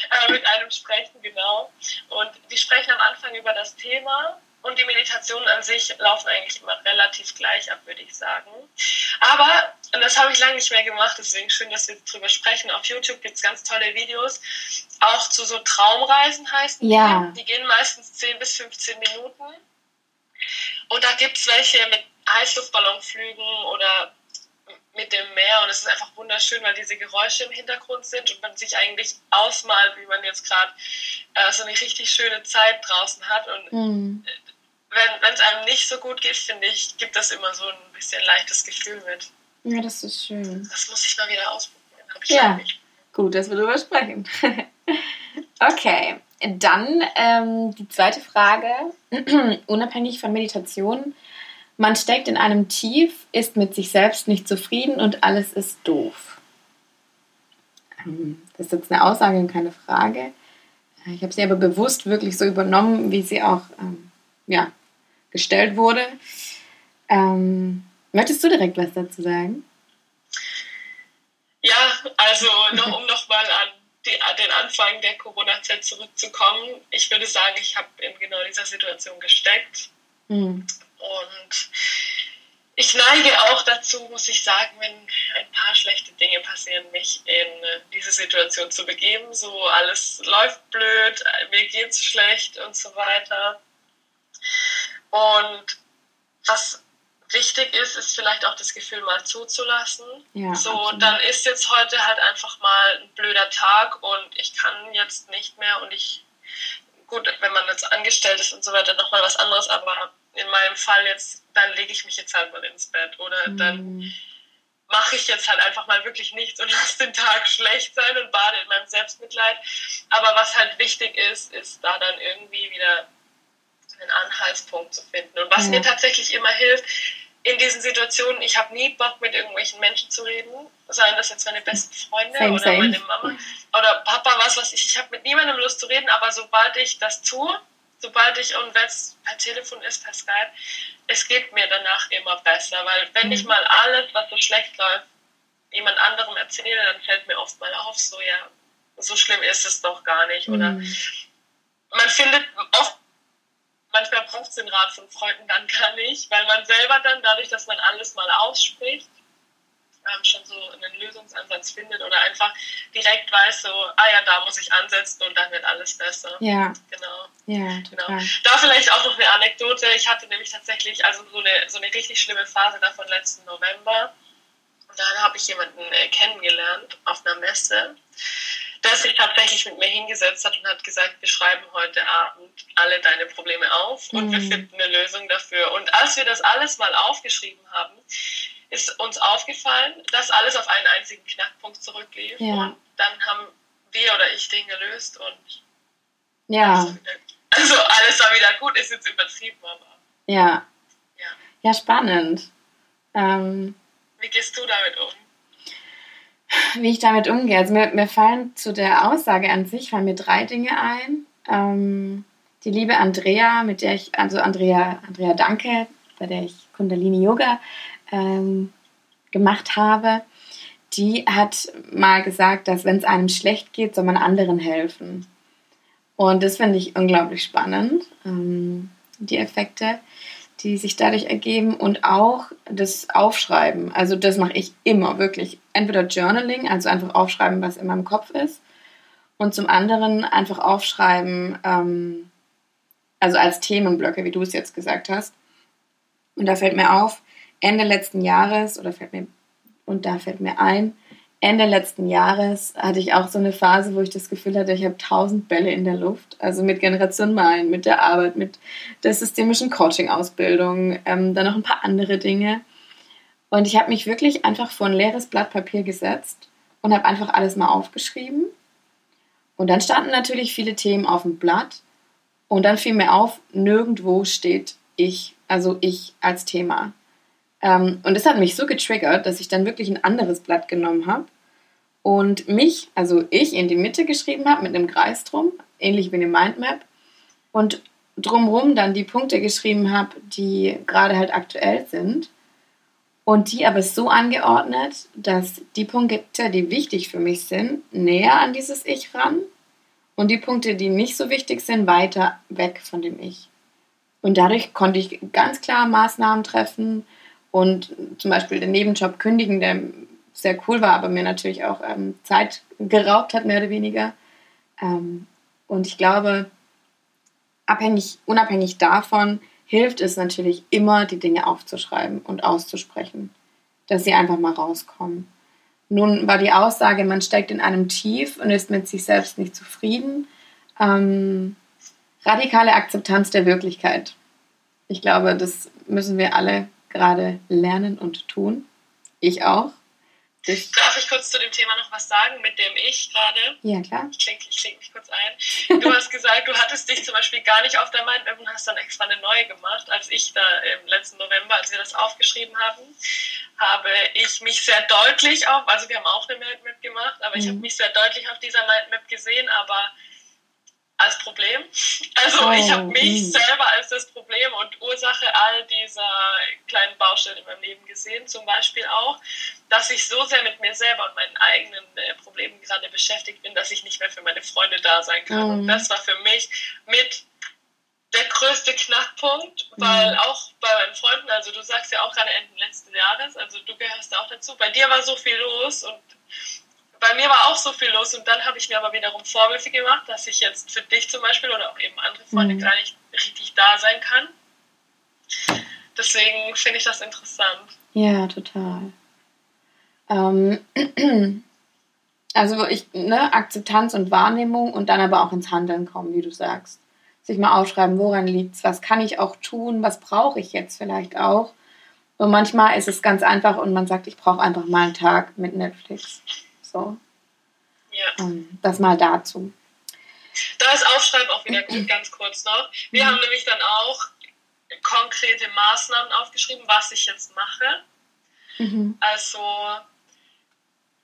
Speaker 2: äh, mit einem sprechen, genau. Und die sprechen am Anfang über das Thema und die Meditationen an sich laufen eigentlich immer relativ gleich ab, würde ich sagen. Aber, und das habe ich lange nicht mehr gemacht, deswegen schön, dass wir darüber sprechen. Auf YouTube gibt es ganz tolle Videos, auch zu so Traumreisen heißen
Speaker 1: ja.
Speaker 2: die. Die gehen meistens 10 bis 15 Minuten. Und da gibt es welche mit Heißluftballonflügen oder mit dem Meer und es ist einfach wunderschön, weil diese Geräusche im Hintergrund sind und man sich eigentlich ausmalt, wie man jetzt gerade äh, so eine richtig schöne Zeit draußen hat. Und mhm. wenn es einem nicht so gut geht, finde ich, gibt das immer so ein bisschen leichtes Gefühl mit.
Speaker 1: Ja, das ist schön.
Speaker 2: Das muss ich mal wieder ausprobieren.
Speaker 1: ja, gut, dass wir darüber sprechen. okay, dann ähm, die zweite Frage. Unabhängig von Meditation man steckt in einem Tief, ist mit sich selbst nicht zufrieden und alles ist doof. Ähm, das ist jetzt eine Aussage und keine Frage. Ich habe sie aber bewusst wirklich so übernommen, wie sie auch ähm, ja, gestellt wurde. Ähm, möchtest du direkt was dazu sagen?
Speaker 2: Ja, also noch, um nochmal an die, den Anfang der Corona-Zeit zurückzukommen. Ich würde sagen, ich habe in genau dieser Situation gesteckt. Mhm. Und ich neige auch dazu, muss ich sagen, wenn ein paar schlechte Dinge passieren, mich in diese Situation zu begeben. So alles läuft blöd, mir geht's schlecht und so weiter. Und was wichtig ist, ist vielleicht auch das Gefühl mal zuzulassen. Ja, so, absolut. dann ist jetzt heute halt einfach mal ein blöder Tag und ich kann jetzt nicht mehr und ich, gut, wenn man jetzt angestellt ist und so weiter, nochmal was anderes, aber in meinem Fall jetzt, dann lege ich mich jetzt halt mal ins Bett oder mhm. dann mache ich jetzt halt einfach mal wirklich nichts und lasse den Tag schlecht sein und bade in meinem Selbstmitleid. Aber was halt wichtig ist, ist da dann irgendwie wieder einen Anhaltspunkt zu finden. Und was ja. mir tatsächlich immer hilft, in diesen Situationen, ich habe nie Bock mit irgendwelchen Menschen zu reden, seien das jetzt meine besten Freunde same, oder same. meine Mama oder Papa, was weiß ich, ich habe mit niemandem Lust zu reden, aber sobald ich das tue, sobald ich, und wenn es per Telefon ist, per Skype, es geht mir danach immer besser, weil wenn ich mhm. mal alles, was so schlecht läuft, jemand anderem erzähle, dann fällt mir oft mal auf, so ja, so schlimm ist es doch gar nicht. Oder mhm. man findet oft, manchmal braucht es den Rat von Freunden dann gar nicht, weil man selber dann, dadurch, dass man alles mal ausspricht, ähm, schon so einen Lösungsansatz findet oder einfach direkt weiß, so, ah ja, da muss ich ansetzen und dann wird alles besser.
Speaker 1: Ja.
Speaker 2: Genau.
Speaker 1: Ja,
Speaker 2: total. genau. Da vielleicht auch noch eine Anekdote. Ich hatte nämlich tatsächlich also so eine, so eine richtig schlimme Phase davon letzten November. Und da habe ich jemanden äh, kennengelernt auf einer Messe, der sich tatsächlich mit mir hingesetzt hat und hat gesagt, wir schreiben heute Abend alle deine Probleme auf und mhm. wir finden eine Lösung dafür. Und als wir das alles mal aufgeschrieben haben, ist uns aufgefallen, dass alles auf einen einzigen Knackpunkt zurücklief. Ja. Und dann haben wir oder ich den gelöst und
Speaker 1: ja.
Speaker 2: also alles war wieder gut, ist jetzt übertrieben, aber.
Speaker 1: Ja. Ja, ja spannend. Ähm,
Speaker 2: Wie gehst du damit um?
Speaker 1: Wie ich damit umgehe. Also mir, mir fallen zu der Aussage an sich fallen mir drei Dinge ein. Ähm, die liebe Andrea, mit der ich, also Andrea, Andrea Danke, bei der ich Kundalini Yoga ähm, gemacht habe, die hat mal gesagt, dass wenn es einem schlecht geht, soll man anderen helfen. Und das finde ich unglaublich spannend, ähm, die Effekte, die sich dadurch ergeben und auch das Aufschreiben. Also das mache ich immer wirklich. Entweder Journaling, also einfach aufschreiben, was in meinem Kopf ist. Und zum anderen einfach aufschreiben, ähm, also als Themenblöcke, wie du es jetzt gesagt hast. Und da fällt mir auf, Ende letzten Jahres, oder fällt mir, und da fällt mir ein, Ende letzten Jahres hatte ich auch so eine Phase, wo ich das Gefühl hatte, ich habe tausend Bälle in der Luft. Also mit Generation Malen, mit der Arbeit, mit der systemischen Coaching-Ausbildung, ähm, dann noch ein paar andere Dinge. Und ich habe mich wirklich einfach vor ein leeres Blatt Papier gesetzt und habe einfach alles mal aufgeschrieben. Und dann standen natürlich viele Themen auf dem Blatt. Und dann fiel mir auf, nirgendwo steht ich, also ich als Thema. Ähm, und das hat mich so getriggert, dass ich dann wirklich ein anderes Blatt genommen habe und mich, also ich, in die Mitte geschrieben habe mit einem Kreis drum, ähnlich wie eine Mindmap. Und drumherum dann die Punkte geschrieben habe, die gerade halt aktuell sind. Und die aber so angeordnet, dass die Punkte, die wichtig für mich sind, näher an dieses Ich ran und die Punkte, die nicht so wichtig sind, weiter weg von dem Ich. Und dadurch konnte ich ganz klar Maßnahmen treffen, und zum Beispiel den Nebenjob kündigen, der sehr cool war, aber mir natürlich auch ähm, Zeit geraubt hat, mehr oder weniger. Ähm, und ich glaube, abhängig, unabhängig davon hilft es natürlich immer, die Dinge aufzuschreiben und auszusprechen. dass sie einfach mal rauskommen. Nun war die Aussage, man steckt in einem Tief und ist mit sich selbst nicht zufrieden. Ähm, radikale Akzeptanz der Wirklichkeit. Ich glaube, das müssen wir alle gerade lernen und tun. Ich auch.
Speaker 2: Das Darf ich kurz zu dem Thema noch was sagen, mit dem ich gerade?
Speaker 1: Ja, klar.
Speaker 2: Ich klinge klink mich kurz ein. Du hast gesagt, du hattest dich zum Beispiel gar nicht auf der Mindmap und hast dann extra eine neue gemacht. Als ich da im letzten November, als wir das aufgeschrieben haben, habe ich mich sehr deutlich auf, also wir haben auch eine Mindmap gemacht, aber mhm. ich habe mich sehr deutlich auf dieser Mindmap gesehen, aber als Problem. Also oh, ich habe mich mh. selber als das Problem und Ursache all dieser kleinen Baustellen in meinem Leben gesehen. Zum Beispiel auch, dass ich so sehr mit mir selber und meinen eigenen äh, Problemen gerade beschäftigt bin, dass ich nicht mehr für meine Freunde da sein kann. Mhm. Und das war für mich mit der größte Knackpunkt, weil mhm. auch bei meinen Freunden, also du sagst ja auch gerade Ende letzten Jahres, also du gehörst auch dazu, bei dir war so viel los und bei mir war auch so viel los und dann habe ich mir aber wiederum Vorwürfe gemacht, dass ich jetzt für dich zum Beispiel oder auch eben andere Freunde mhm. gar nicht richtig da sein kann. Deswegen finde ich das interessant.
Speaker 1: Ja, total. Ähm, also ich, ne, Akzeptanz und Wahrnehmung und dann aber auch ins Handeln kommen, wie du sagst. Sich mal aufschreiben, woran liegt es, was kann ich auch tun, was brauche ich jetzt vielleicht auch. Und manchmal ist es ganz einfach und man sagt, ich brauche einfach mal einen Tag mit Netflix. So.
Speaker 2: Ja.
Speaker 1: Um, das mal dazu.
Speaker 2: Da ist Aufschreiben auch wieder gut, ganz kurz noch. Wir mhm. haben nämlich dann auch konkrete Maßnahmen aufgeschrieben, was ich jetzt mache. Mhm. Also,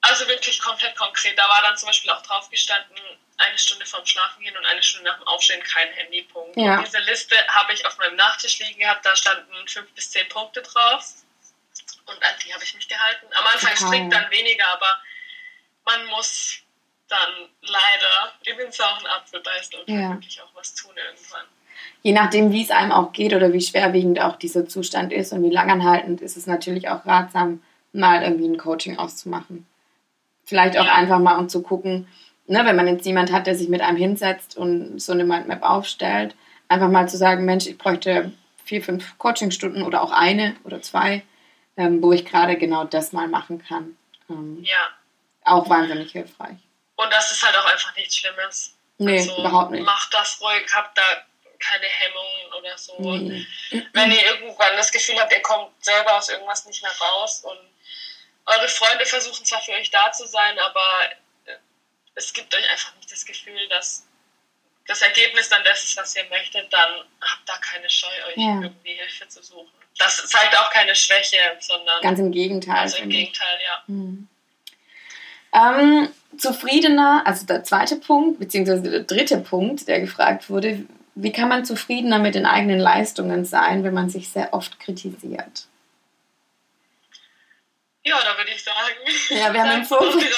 Speaker 2: also wirklich komplett konkret. Da war dann zum Beispiel auch drauf gestanden, eine Stunde vorm Schlafen gehen und eine Stunde nach dem Aufstehen kein Handypunkt. Ja. Diese Liste habe ich auf meinem Nachttisch liegen gehabt, da standen fünf bis zehn Punkte drauf. Und an die habe ich mich gehalten. Am Anfang strikt dann weniger, aber man muss dann leider in den sauren Apfel beißen und ja. wirklich auch was tun irgendwann.
Speaker 1: Je nachdem, wie es einem auch geht oder wie schwerwiegend auch dieser Zustand ist und wie langanhaltend, ist es natürlich auch ratsam, mal irgendwie ein Coaching auszumachen. Vielleicht auch ja. einfach mal um zu gucken, ne, wenn man jetzt jemand hat, der sich mit einem hinsetzt und so eine Mindmap aufstellt, einfach mal zu sagen, Mensch, ich bräuchte vier, fünf Coachingstunden oder auch eine oder zwei, ähm, wo ich gerade genau das mal machen kann. Ähm,
Speaker 2: ja
Speaker 1: auch wahnsinnig hilfreich.
Speaker 2: Und das ist halt auch einfach nichts Schlimmes.
Speaker 1: Nee, also, überhaupt nicht.
Speaker 2: Macht das ruhig, habt da keine Hemmungen oder so. Nee. Wenn ihr irgendwann das Gefühl habt, ihr kommt selber aus irgendwas nicht mehr raus und eure Freunde versuchen zwar für euch da zu sein, aber äh, es gibt euch einfach nicht das Gefühl, dass das Ergebnis dann das ist, was ihr möchtet, dann habt da keine Scheu, euch ja. irgendwie Hilfe zu suchen. Das zeigt auch keine Schwäche, sondern.
Speaker 1: Ganz im Gegenteil.
Speaker 2: Also im Gegenteil, ja.
Speaker 1: Mhm. Ähm, zufriedener, also der zweite Punkt, beziehungsweise der dritte Punkt, der gefragt wurde, wie kann man zufriedener mit den eigenen Leistungen sein, wenn man sich sehr oft kritisiert?
Speaker 2: Ja, da würde ich sagen.
Speaker 1: Ja, wir haben, im Vorfeld,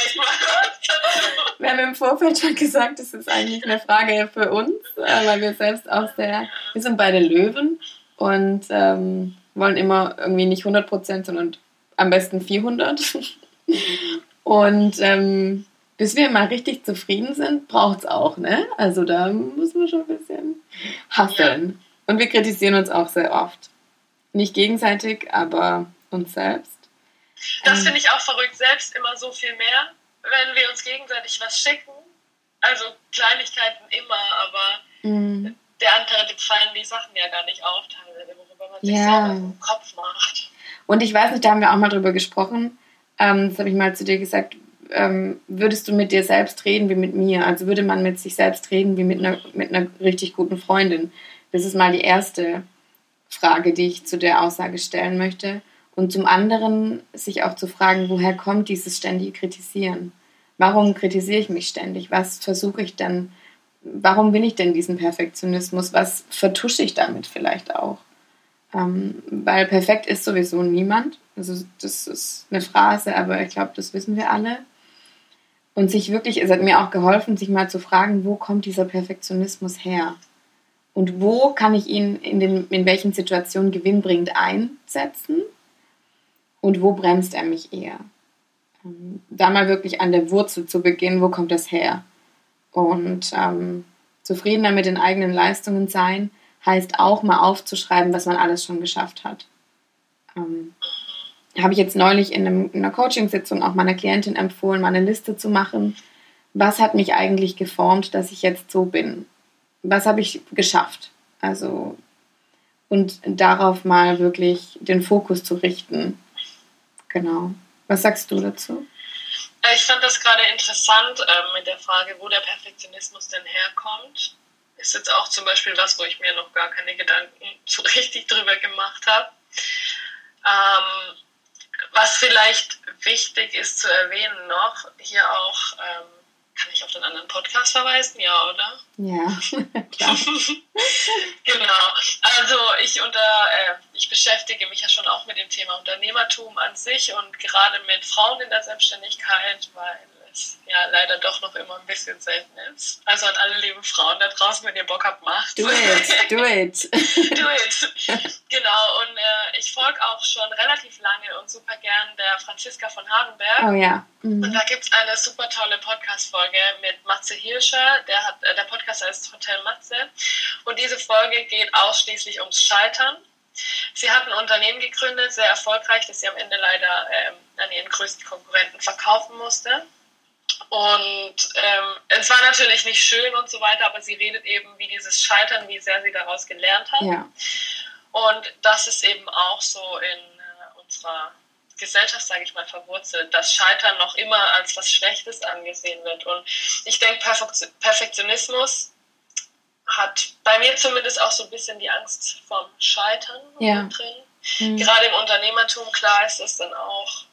Speaker 1: wir haben im Vorfeld schon gesagt, das ist eigentlich eine Frage für uns, äh, weil wir selbst auch sehr, wir sind beide Löwen und ähm, wollen immer irgendwie nicht 100 Prozent, sondern am besten 400. Und ähm, bis wir mal richtig zufrieden sind, braucht es auch, ne? Also da muss man schon ein bisschen hasseln. Ja. Und wir kritisieren uns auch sehr oft. Nicht gegenseitig, aber uns selbst.
Speaker 2: Das ähm, finde ich auch verrückt, selbst immer so viel mehr, wenn wir uns gegenseitig was schicken. Also Kleinigkeiten immer, aber mhm. der andere, dem fallen die Sachen ja gar nicht auf, teilweise, worüber man sich ja. selber im Kopf macht.
Speaker 1: Und ich weiß nicht, da haben wir auch mal drüber gesprochen, ähm, das habe ich mal zu dir gesagt, ähm, würdest du mit dir selbst reden wie mit mir? Also würde man mit sich selbst reden wie mit einer, mit einer richtig guten Freundin? Das ist mal die erste Frage, die ich zu der Aussage stellen möchte. Und zum anderen sich auch zu fragen, woher kommt dieses ständige Kritisieren? Warum kritisiere ich mich ständig? Was versuche ich denn? Warum will ich denn diesen Perfektionismus? Was vertusche ich damit vielleicht auch? Ähm, weil perfekt ist sowieso niemand. Also das ist eine Phrase, aber ich glaube, das wissen wir alle. Und sich wirklich, es hat mir auch geholfen, sich mal zu fragen, wo kommt dieser Perfektionismus her? Und wo kann ich ihn in, den, in welchen Situationen gewinnbringend einsetzen? Und wo bremst er mich eher? Ähm, da mal wirklich an der Wurzel zu beginnen, wo kommt das her? Und ähm, zufriedener mit den eigenen Leistungen sein, heißt auch mal aufzuschreiben, was man alles schon geschafft hat. Ähm, habe ich jetzt neulich in, einem, in einer Coaching-Sitzung auch meiner Klientin empfohlen, mal eine Liste zu machen. Was hat mich eigentlich geformt, dass ich jetzt so bin? Was habe ich geschafft? Also, und darauf mal wirklich den Fokus zu richten. Genau. Was sagst du dazu?
Speaker 2: Ich fand das gerade interessant äh, mit der Frage, wo der Perfektionismus denn herkommt. Ist jetzt auch zum Beispiel was, wo ich mir noch gar keine Gedanken so richtig drüber gemacht habe. Ähm, was vielleicht wichtig ist zu erwähnen noch, hier auch, ähm, kann ich auf den anderen Podcast verweisen? Ja, oder?
Speaker 1: Ja, klar.
Speaker 2: genau. Also ich unter, äh, ich beschäftige mich ja schon auch mit dem Thema Unternehmertum an sich und gerade mit Frauen in der Selbstständigkeit, weil es ja leider doch noch immer ein bisschen selten ist. Also an alle lieben Frauen da draußen, wenn ihr Bock habt, macht.
Speaker 1: Do it, do it.
Speaker 2: do it. Genau, und äh, ich folge auch schon relativ lange und super gern der Franziska von Hardenberg.
Speaker 1: Oh ja.
Speaker 2: Mhm. Und da gibt es eine super tolle Podcast-Folge mit Matze Hirscher. Der, hat, äh, der Podcast heißt Hotel Matze. Und diese Folge geht ausschließlich ums Scheitern. Sie hat ein Unternehmen gegründet, sehr erfolgreich, das sie am Ende leider ähm, an ihren größten Konkurrenten verkaufen musste. Und ähm, es war natürlich nicht schön und so weiter, aber sie redet eben, wie dieses Scheitern, wie sehr sie daraus gelernt hat.
Speaker 1: Ja.
Speaker 2: Und das ist eben auch so in äh, unserer Gesellschaft, sage ich mal, verwurzelt, dass Scheitern noch immer als was Schlechtes angesehen wird. Und ich denke, Perfektionismus hat bei mir zumindest auch so ein bisschen die Angst vom Scheitern
Speaker 1: ja.
Speaker 2: drin. Mhm. Gerade im Unternehmertum, klar ist das dann auch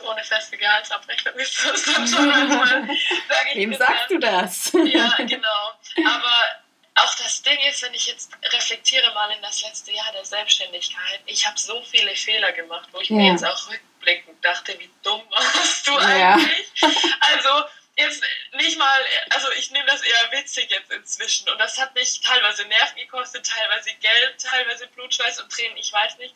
Speaker 2: ohne feste Gehaltsabrechnung ist das dann schon manchmal,
Speaker 1: ich Wem sagst du das?
Speaker 2: Ja, genau. Aber auch das Ding ist, wenn ich jetzt reflektiere mal in das letzte Jahr der Selbstständigkeit, ich habe so viele Fehler gemacht, wo ich ja. mir jetzt auch rückblickend dachte, wie dumm warst du ja. eigentlich? Also jetzt nicht mal, also ich nehme das eher witzig jetzt inzwischen und das hat mich teilweise Nerven gekostet, teilweise Geld, teilweise Blutschweiß und Tränen, ich weiß nicht.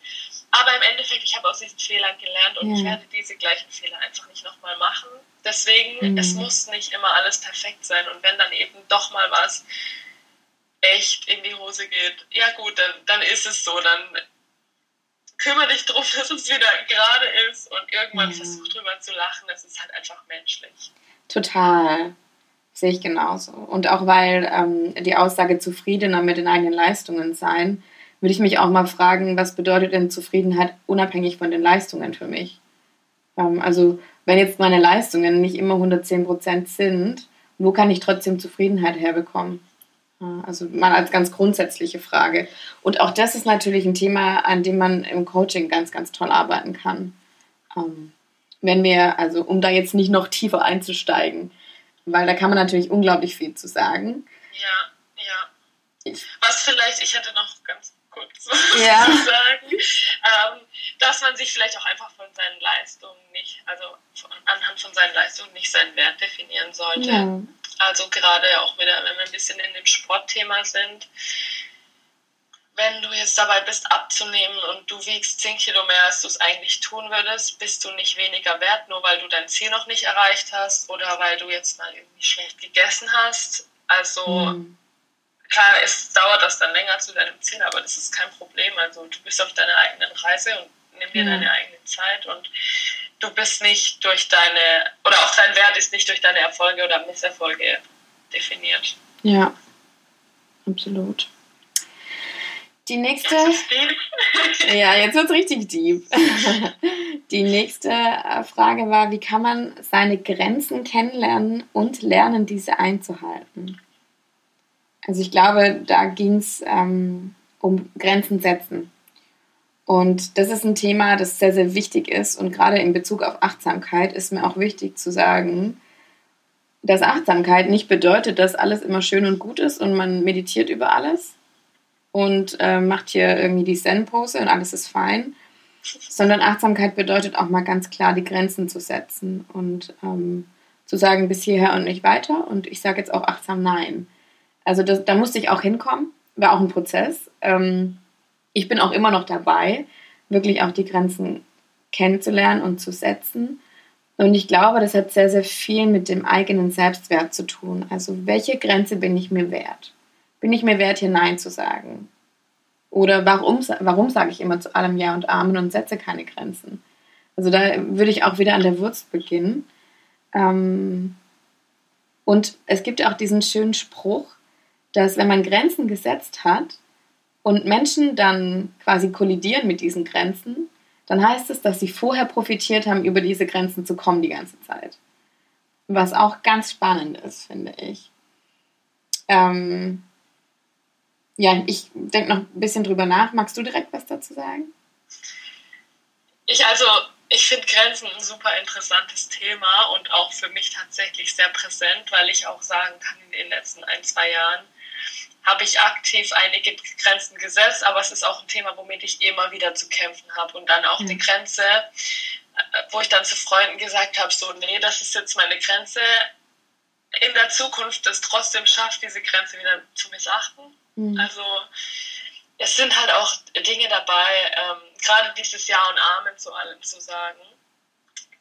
Speaker 2: Aber im Endeffekt, ich habe aus diesen Fehlern gelernt und ja. ich werde diese gleichen Fehler einfach nicht nochmal machen. Deswegen, mhm. es muss nicht immer alles perfekt sein und wenn dann eben doch mal was echt in die Hose geht, ja gut, dann, dann ist es so, dann kümmere dich darum, dass es wieder gerade ist und irgendwann mhm. versuch drüber zu lachen, das ist halt einfach menschlich.
Speaker 1: Total. Sehe ich genauso. Und auch weil ähm, die Aussage zufriedener mit den eigenen Leistungen sein, würde ich mich auch mal fragen, was bedeutet denn Zufriedenheit unabhängig von den Leistungen für mich? Ähm, also wenn jetzt meine Leistungen nicht immer 110 Prozent sind, wo kann ich trotzdem Zufriedenheit herbekommen? Also mal als ganz grundsätzliche Frage. Und auch das ist natürlich ein Thema, an dem man im Coaching ganz, ganz toll arbeiten kann. Ähm, wenn wir, also um da jetzt nicht noch tiefer einzusteigen, weil da kann man natürlich unglaublich viel zu sagen.
Speaker 2: Ja, ja. Ich. Was vielleicht, ich hätte noch ganz kurz ja. zu sagen, ähm, dass man sich vielleicht auch einfach von seinen Leistungen nicht, also von, anhand von seinen Leistungen nicht seinen Wert definieren sollte. Ja. Also gerade auch wieder, wenn wir ein bisschen in dem Sportthema sind, wenn du jetzt dabei bist abzunehmen und du wiegst 10 Kilo mehr, als du es eigentlich tun würdest, bist du nicht weniger wert, nur weil du dein Ziel noch nicht erreicht hast oder weil du jetzt mal irgendwie schlecht gegessen hast. Also mhm. klar, es dauert das dann länger zu deinem Ziel, aber das ist kein Problem. Also du bist auf deiner eigenen Reise und nimm dir mhm. deine eigene Zeit und du bist nicht durch deine, oder auch dein Wert ist nicht durch deine Erfolge oder Misserfolge definiert.
Speaker 1: Ja, absolut. Die nächste. ja, jetzt wird es richtig deep. Die nächste äh, Frage war, wie kann man seine Grenzen kennenlernen und lernen, diese einzuhalten? Also ich glaube, da ging es ähm, um Grenzen setzen. Und das ist ein Thema, das sehr, sehr wichtig ist. Und gerade in Bezug auf Achtsamkeit ist mir auch wichtig zu sagen, dass Achtsamkeit nicht bedeutet, dass alles immer schön und gut ist und man meditiert über alles, und äh, macht hier irgendwie die Zen-Pose und alles ist fein. Sondern Achtsamkeit bedeutet auch mal ganz klar die Grenzen zu setzen und ähm, zu sagen, bis hierher und nicht weiter. Und ich sage jetzt auch achtsam Nein. Also das, da musste ich auch hinkommen, war auch ein Prozess. Ähm, ich bin auch immer noch dabei, wirklich auch die Grenzen kennenzulernen und zu setzen. Und ich glaube, das hat sehr, sehr viel mit dem eigenen Selbstwert zu tun. Also welche Grenze bin ich mir wert? Bin ich mir wert, hier Nein zu sagen? Oder warum, warum sage ich immer zu allem Ja und Amen und setze keine Grenzen? Also da würde ich auch wieder an der Wurzel beginnen. Ähm, und es gibt auch diesen schönen Spruch, dass wenn man Grenzen gesetzt hat und Menschen dann quasi kollidieren mit diesen Grenzen, dann heißt es, dass sie vorher profitiert haben, über diese Grenzen zu kommen die ganze Zeit. Was auch ganz spannend ist, finde ich. Ähm, ja, ich denke noch ein bisschen drüber nach. Magst du direkt was dazu sagen?
Speaker 2: Ich also, ich finde Grenzen ein super interessantes Thema und auch für mich tatsächlich sehr präsent, weil ich auch sagen kann, in den letzten ein, zwei Jahren habe ich aktiv einige Grenzen gesetzt, aber es ist auch ein Thema, womit ich immer wieder zu kämpfen habe. Und dann auch mhm. die Grenze, äh, wo ich dann zu Freunden gesagt habe, so, nee, das ist jetzt meine Grenze, in der Zukunft es trotzdem schafft, diese Grenze wieder zu missachten. Mhm. Also es sind halt auch Dinge dabei, ähm, gerade dieses Ja und Amen zu allem zu sagen,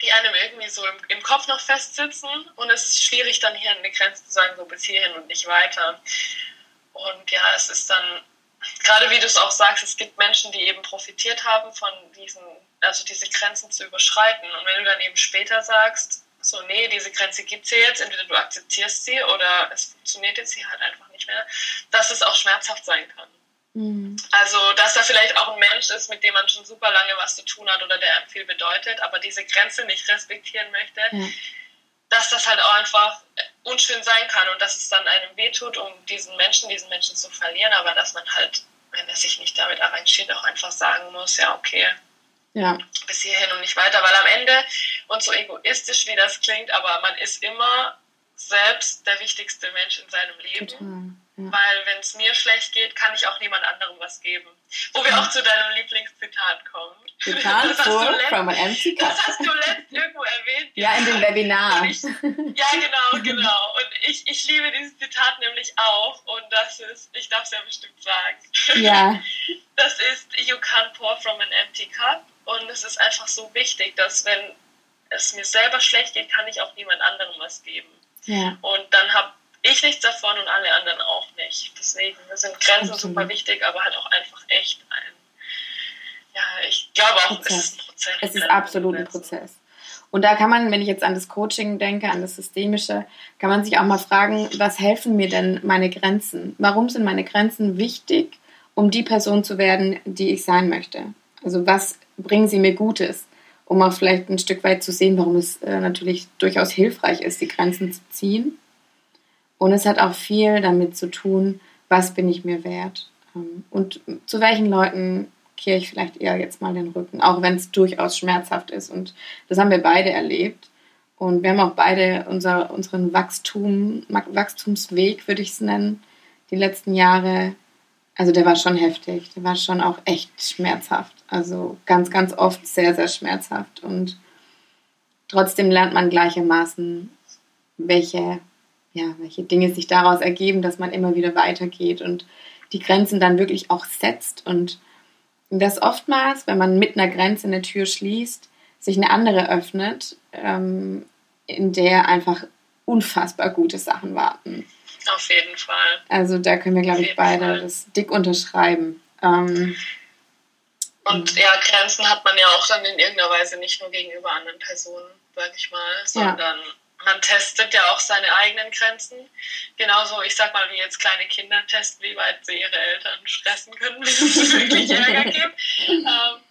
Speaker 2: die einem irgendwie so im, im, Kopf noch festsitzen und es ist schwierig dann hier eine Grenze zu sagen, so bis hierhin und nicht weiter. Und ja, es ist dann, gerade wie du es auch sagst, es gibt Menschen, die eben profitiert haben von diesen, also diese Grenzen zu überschreiten. Und wenn du dann eben später sagst, so, nee, diese Grenze gibt es jetzt, entweder du akzeptierst sie oder es funktioniert jetzt hier halt einfach nicht mehr, dass es auch schmerzhaft sein kann. Mhm. Also, dass da vielleicht auch ein Mensch ist, mit dem man schon super lange was zu tun hat oder der einem viel bedeutet, aber diese Grenze nicht respektieren möchte, mhm. dass das halt auch einfach unschön sein kann und dass es dann einem wehtut, um diesen Menschen, diesen Menschen zu verlieren, aber dass man halt, wenn er sich nicht damit arrangiert, auch einfach sagen muss, ja, okay, ja. bis hierhin und nicht weiter, weil am Ende, und so egoistisch wie das klingt, aber man ist immer selbst der wichtigste Mensch in seinem Leben. Total. Weil wenn es mir schlecht geht, kann ich auch niemand anderem was geben. Wo wir auch zu deinem Lieblingszitat kommen. Zitat for from an empty cup. Das hast du letzt irgendwo erwähnt.
Speaker 1: Ja, in dem Webinar.
Speaker 2: Ich, ja, genau, genau. Und ich, ich liebe dieses Zitat nämlich auch. Und das ist, ich darf es ja bestimmt sagen. Ja. Das ist, you can't pour from an empty cup. Und es ist einfach so wichtig, dass wenn es mir selber schlecht geht, kann ich auch niemand anderem was geben. Ja. Und dann habe ich nichts davon und alle anderen auch nicht. Deswegen sind Grenzen Absolut. super wichtig, aber halt auch einfach echt ein, ja, ich glaube auch, Prozess. es ist ein Prozess.
Speaker 1: Es ist absolut ein Prozess. Und da kann man, wenn ich jetzt an das Coaching denke, an das Systemische, kann man sich auch mal fragen, was helfen mir denn meine Grenzen? Warum sind meine Grenzen wichtig, um die Person zu werden, die ich sein möchte? Also was bringen sie mir Gutes? Um auch vielleicht ein Stück weit zu sehen, warum es äh, natürlich durchaus hilfreich ist, die Grenzen zu ziehen. Und es hat auch viel damit zu tun, was bin ich mir wert ähm, und zu welchen Leuten kehre ich vielleicht eher jetzt mal den Rücken, auch wenn es durchaus schmerzhaft ist. Und das haben wir beide erlebt. Und wir haben auch beide unser, unseren Wachstum, Wachstumsweg, würde ich es nennen, die letzten Jahre. Also der war schon heftig, der war schon auch echt schmerzhaft. Also ganz, ganz oft sehr, sehr schmerzhaft. Und trotzdem lernt man gleichermaßen, welche ja, welche Dinge sich daraus ergeben, dass man immer wieder weitergeht und die Grenzen dann wirklich auch setzt und das oftmals, wenn man mit einer Grenze eine Tür schließt, sich eine andere öffnet, ähm, in der einfach unfassbar gute Sachen warten.
Speaker 2: Auf jeden Fall.
Speaker 1: Also da können wir, glaube ich, beide Fall. das dick unterschreiben. Ähm,
Speaker 2: und ja, Grenzen hat man ja auch dann in irgendeiner Weise nicht nur gegenüber anderen Personen, sag ich mal, sondern ja man testet ja auch seine eigenen Grenzen. Genauso, ich sag mal, wie jetzt kleine Kinder testen, wie weit sie ihre Eltern stressen können, bis es wirklich Ärger gibt. Ähm,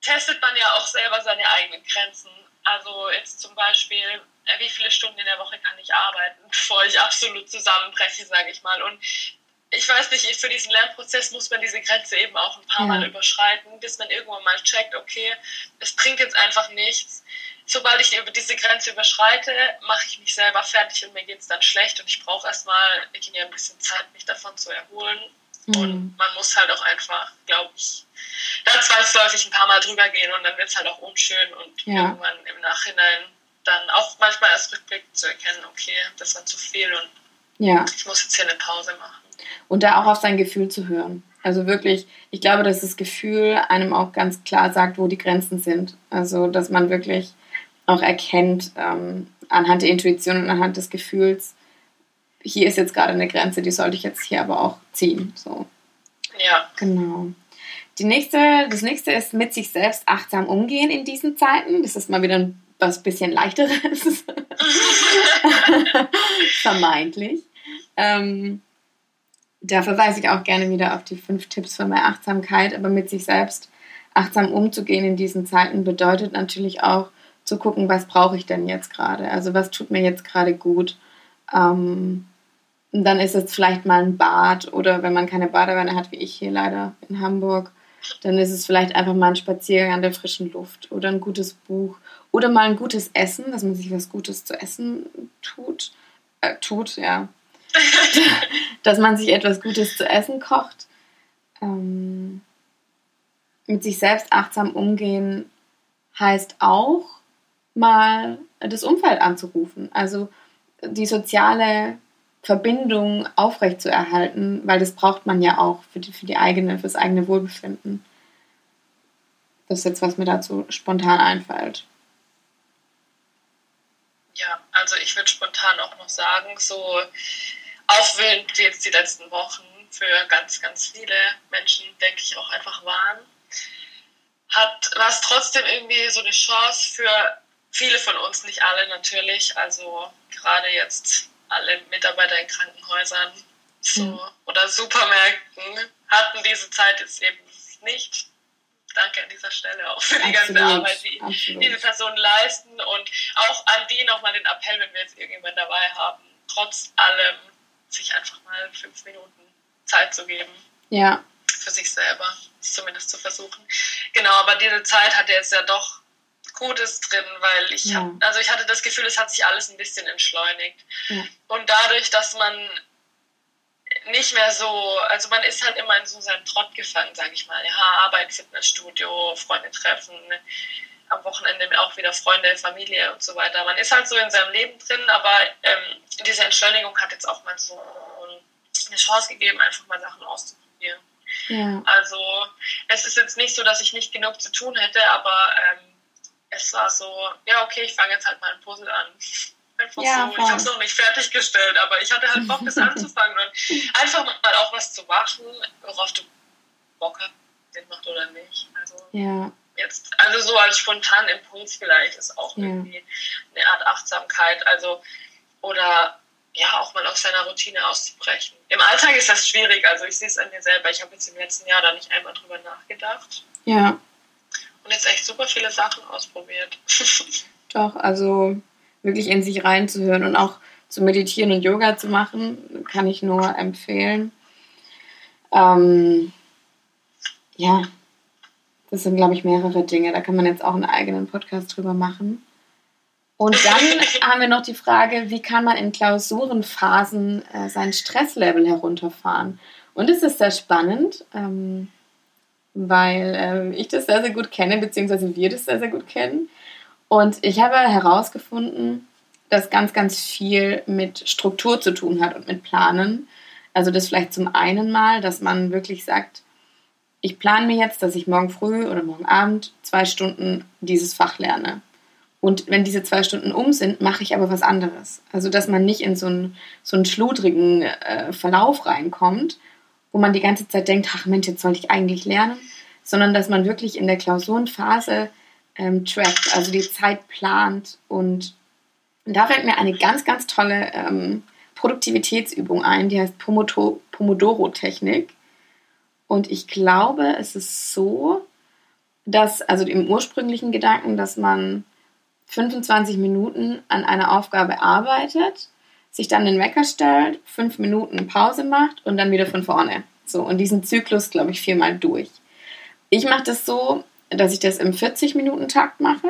Speaker 2: testet man ja auch selber seine eigenen Grenzen. Also jetzt zum Beispiel, wie viele Stunden in der Woche kann ich arbeiten, bevor ich absolut zusammenbreche, sage ich mal. Und ich weiß nicht, für diesen Lernprozess muss man diese Grenze eben auch ein paar ja. Mal überschreiten, bis man irgendwann mal checkt, okay, es bringt jetzt einfach nichts sobald ich über diese Grenze überschreite, mache ich mich selber fertig und mir geht es dann schlecht und ich brauche erstmal ein bisschen Zeit, mich davon zu erholen. Mhm. Und man muss halt auch einfach, glaube ich, da zwangsläufig ein paar Mal drüber gehen und dann wird es halt auch unschön und ja. irgendwann im Nachhinein dann auch manchmal erst rückblickend zu erkennen, okay, das war zu viel und ja. ich muss jetzt hier eine Pause machen.
Speaker 1: Und da auch auf sein Gefühl zu hören. Also wirklich, ich glaube, dass das Gefühl einem auch ganz klar sagt, wo die Grenzen sind. Also, dass man wirklich auch erkennt ähm, anhand der Intuition und anhand des Gefühls, hier ist jetzt gerade eine Grenze, die sollte ich jetzt hier aber auch ziehen. So.
Speaker 2: Ja.
Speaker 1: Genau. Die nächste, das nächste ist mit sich selbst achtsam umgehen in diesen Zeiten. Das ist mal wieder ein was bisschen leichteres. Vermeintlich. Ähm, da verweise ich auch gerne wieder auf die fünf Tipps für mehr Achtsamkeit, aber mit sich selbst achtsam umzugehen in diesen Zeiten bedeutet natürlich auch zu gucken, was brauche ich denn jetzt gerade? Also was tut mir jetzt gerade gut? Ähm, dann ist es vielleicht mal ein Bad oder wenn man keine Badewanne hat, wie ich hier leider in Hamburg, dann ist es vielleicht einfach mal ein Spaziergang an der frischen Luft oder ein gutes Buch oder mal ein gutes Essen, dass man sich was Gutes zu essen tut. Äh, tut, ja. dass man sich etwas Gutes zu essen kocht. Ähm, mit sich selbst achtsam umgehen heißt auch mal das Umfeld anzurufen. Also die soziale Verbindung aufrechtzuerhalten, weil das braucht man ja auch für die, für die eigene, fürs eigene Wohlbefinden. Das ist jetzt, was mir dazu spontan einfällt.
Speaker 2: Ja, also ich würde spontan auch noch sagen, so aufwühlend wie jetzt die letzten Wochen für ganz, ganz viele Menschen, denke ich, auch einfach waren, hat was trotzdem irgendwie so eine Chance für viele von uns, nicht alle natürlich, also gerade jetzt alle Mitarbeiter in Krankenhäusern so, mhm. oder Supermärkten hatten diese Zeit jetzt eben nicht. Danke an dieser Stelle auch für die Absolut. ganze Arbeit, die Absolut. diese Personen leisten und auch an die nochmal den Appell, wenn wir jetzt irgendjemanden dabei haben, trotz allem sich einfach mal fünf Minuten Zeit zu geben.
Speaker 1: Ja.
Speaker 2: Für sich selber, zumindest zu versuchen. Genau, aber diese Zeit hat jetzt ja doch Gutes drin, weil ich ja. hab, also ich hatte das Gefühl, es hat sich alles ein bisschen entschleunigt. Ja. Und dadurch, dass man nicht mehr so, also man ist halt immer in so seinem Trott gefangen, sage ich mal. Ja, Arbeit, Fitnessstudio, Freunde treffen, am Wochenende auch wieder Freunde, Familie und so weiter. Man ist halt so in seinem Leben drin, aber ähm, diese Entschleunigung hat jetzt auch mal so eine Chance gegeben, einfach mal Sachen auszuprobieren. Ja. Also es ist jetzt nicht so, dass ich nicht genug zu tun hätte, aber ähm, es war so, ja, okay, ich fange jetzt halt mal ein Puzzle an. Einfach ja, so. Ich habe es noch nicht fertiggestellt, aber ich hatte halt Bock, das anzufangen und einfach mal auch was zu machen, worauf du Bock hast, den macht oder nicht. Also ja. jetzt, also so als spontanen Impuls vielleicht ist auch ja. irgendwie eine Art Achtsamkeit. Also, oder ja, auch mal aus seiner Routine auszubrechen. Im Alltag ist das schwierig, also ich sehe es an mir selber. Ich habe jetzt im letzten Jahr da nicht einmal drüber nachgedacht.
Speaker 1: Ja
Speaker 2: und jetzt echt super viele Sachen ausprobiert.
Speaker 1: Doch, also wirklich in sich reinzuhören und auch zu meditieren und Yoga zu machen, kann ich nur empfehlen. Ähm, ja, das sind, glaube ich, mehrere Dinge. Da kann man jetzt auch einen eigenen Podcast drüber machen. Und dann haben wir noch die Frage, wie kann man in Klausurenphasen äh, sein Stresslevel herunterfahren? Und es ist sehr spannend. Ähm, weil ähm, ich das sehr, sehr gut kenne, beziehungsweise wir das sehr, sehr gut kennen. Und ich habe herausgefunden, dass ganz, ganz viel mit Struktur zu tun hat und mit Planen. Also das vielleicht zum einen mal, dass man wirklich sagt, ich plane mir jetzt, dass ich morgen früh oder morgen Abend zwei Stunden dieses Fach lerne. Und wenn diese zwei Stunden um sind, mache ich aber was anderes. Also dass man nicht in so einen, so einen schludrigen äh, Verlauf reinkommt, wo man die ganze Zeit denkt, ach Mensch, jetzt sollte ich eigentlich lernen, sondern dass man wirklich in der Klausurenphase ähm, trackt, also die Zeit plant. Und, da fällt mir eine ganz, ganz tolle ähm, Produktivitätsübung ein, die heißt Pomodoro-Technik. Und ich glaube, es ist so, dass, also im ursprünglichen Gedanken, dass man 25 Minuten an einer Aufgabe arbeitet sich dann den Wecker stellt, fünf Minuten Pause macht und dann wieder von vorne. So, und diesen Zyklus, glaube ich, viermal durch. Ich mache das so, dass ich das im 40-Minuten-Takt mache.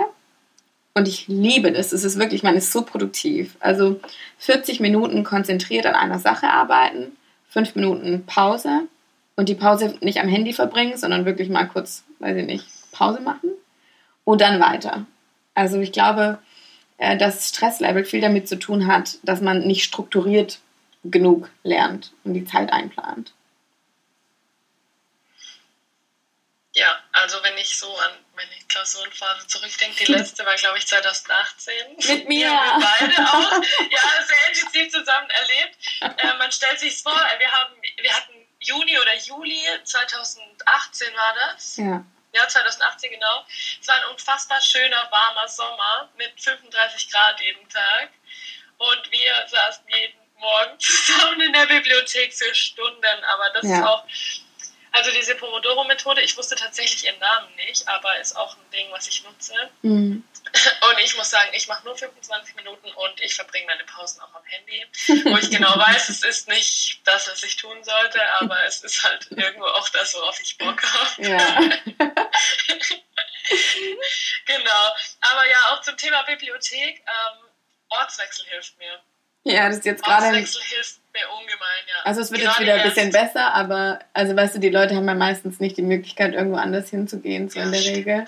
Speaker 1: Und ich liebe das. Es ist wirklich, man ist so produktiv. Also 40 Minuten konzentriert an einer Sache arbeiten, fünf Minuten Pause und die Pause nicht am Handy verbringen, sondern wirklich mal kurz, weiß ich nicht, Pause machen und dann weiter. Also ich glaube, äh, das Stresslevel viel damit zu tun hat, dass man nicht strukturiert genug lernt und die Zeit einplant.
Speaker 2: Ja, also wenn ich so an meine Klausurenphase zurückdenke, die letzte war, glaube ich, 2018.
Speaker 1: Mit mir.
Speaker 2: Haben wir beide auch ja, sehr intensiv zusammen erlebt. Äh, man stellt sich vor, wir, haben, wir hatten Juni oder Juli 2018 war das.
Speaker 1: Ja.
Speaker 2: Ja, 2018 genau. Es war ein unfassbar schöner, warmer Sommer mit 35 Grad jeden Tag. Und wir saßen jeden Morgen zusammen in der Bibliothek für Stunden. Aber das
Speaker 1: Ja.
Speaker 2: ist auch, also diese Pomodoro-Methode, ich wusste tatsächlich ihren Namen nicht, aber ist auch ein Ding, was ich nutze.
Speaker 1: Mhm.
Speaker 2: Und ich muss sagen, ich mache nur 25 Minuten und ich verbringe meine Pausen auch am Handy, wo ich genau weiß, es ist nicht das, was ich tun sollte, aber es ist halt irgendwo auch das, worauf ich Bock habe.
Speaker 1: Ja.
Speaker 2: Genau. Aber ja, auch zum Thema Bibliothek, ähm, Ortswechsel hilft mir.
Speaker 1: Ja, das ist jetzt gerade.
Speaker 2: Ortswechsel hilft mir ungemein, ja.
Speaker 1: Also es wird jetzt
Speaker 2: Gerade
Speaker 1: wieder ein bisschen
Speaker 2: jetzt.
Speaker 1: besser, aber also weißt du, die Leute haben ja meistens nicht die Möglichkeit, irgendwo anders hinzugehen, so
Speaker 2: Ja,
Speaker 1: in der
Speaker 2: stimmt.
Speaker 1: Regel.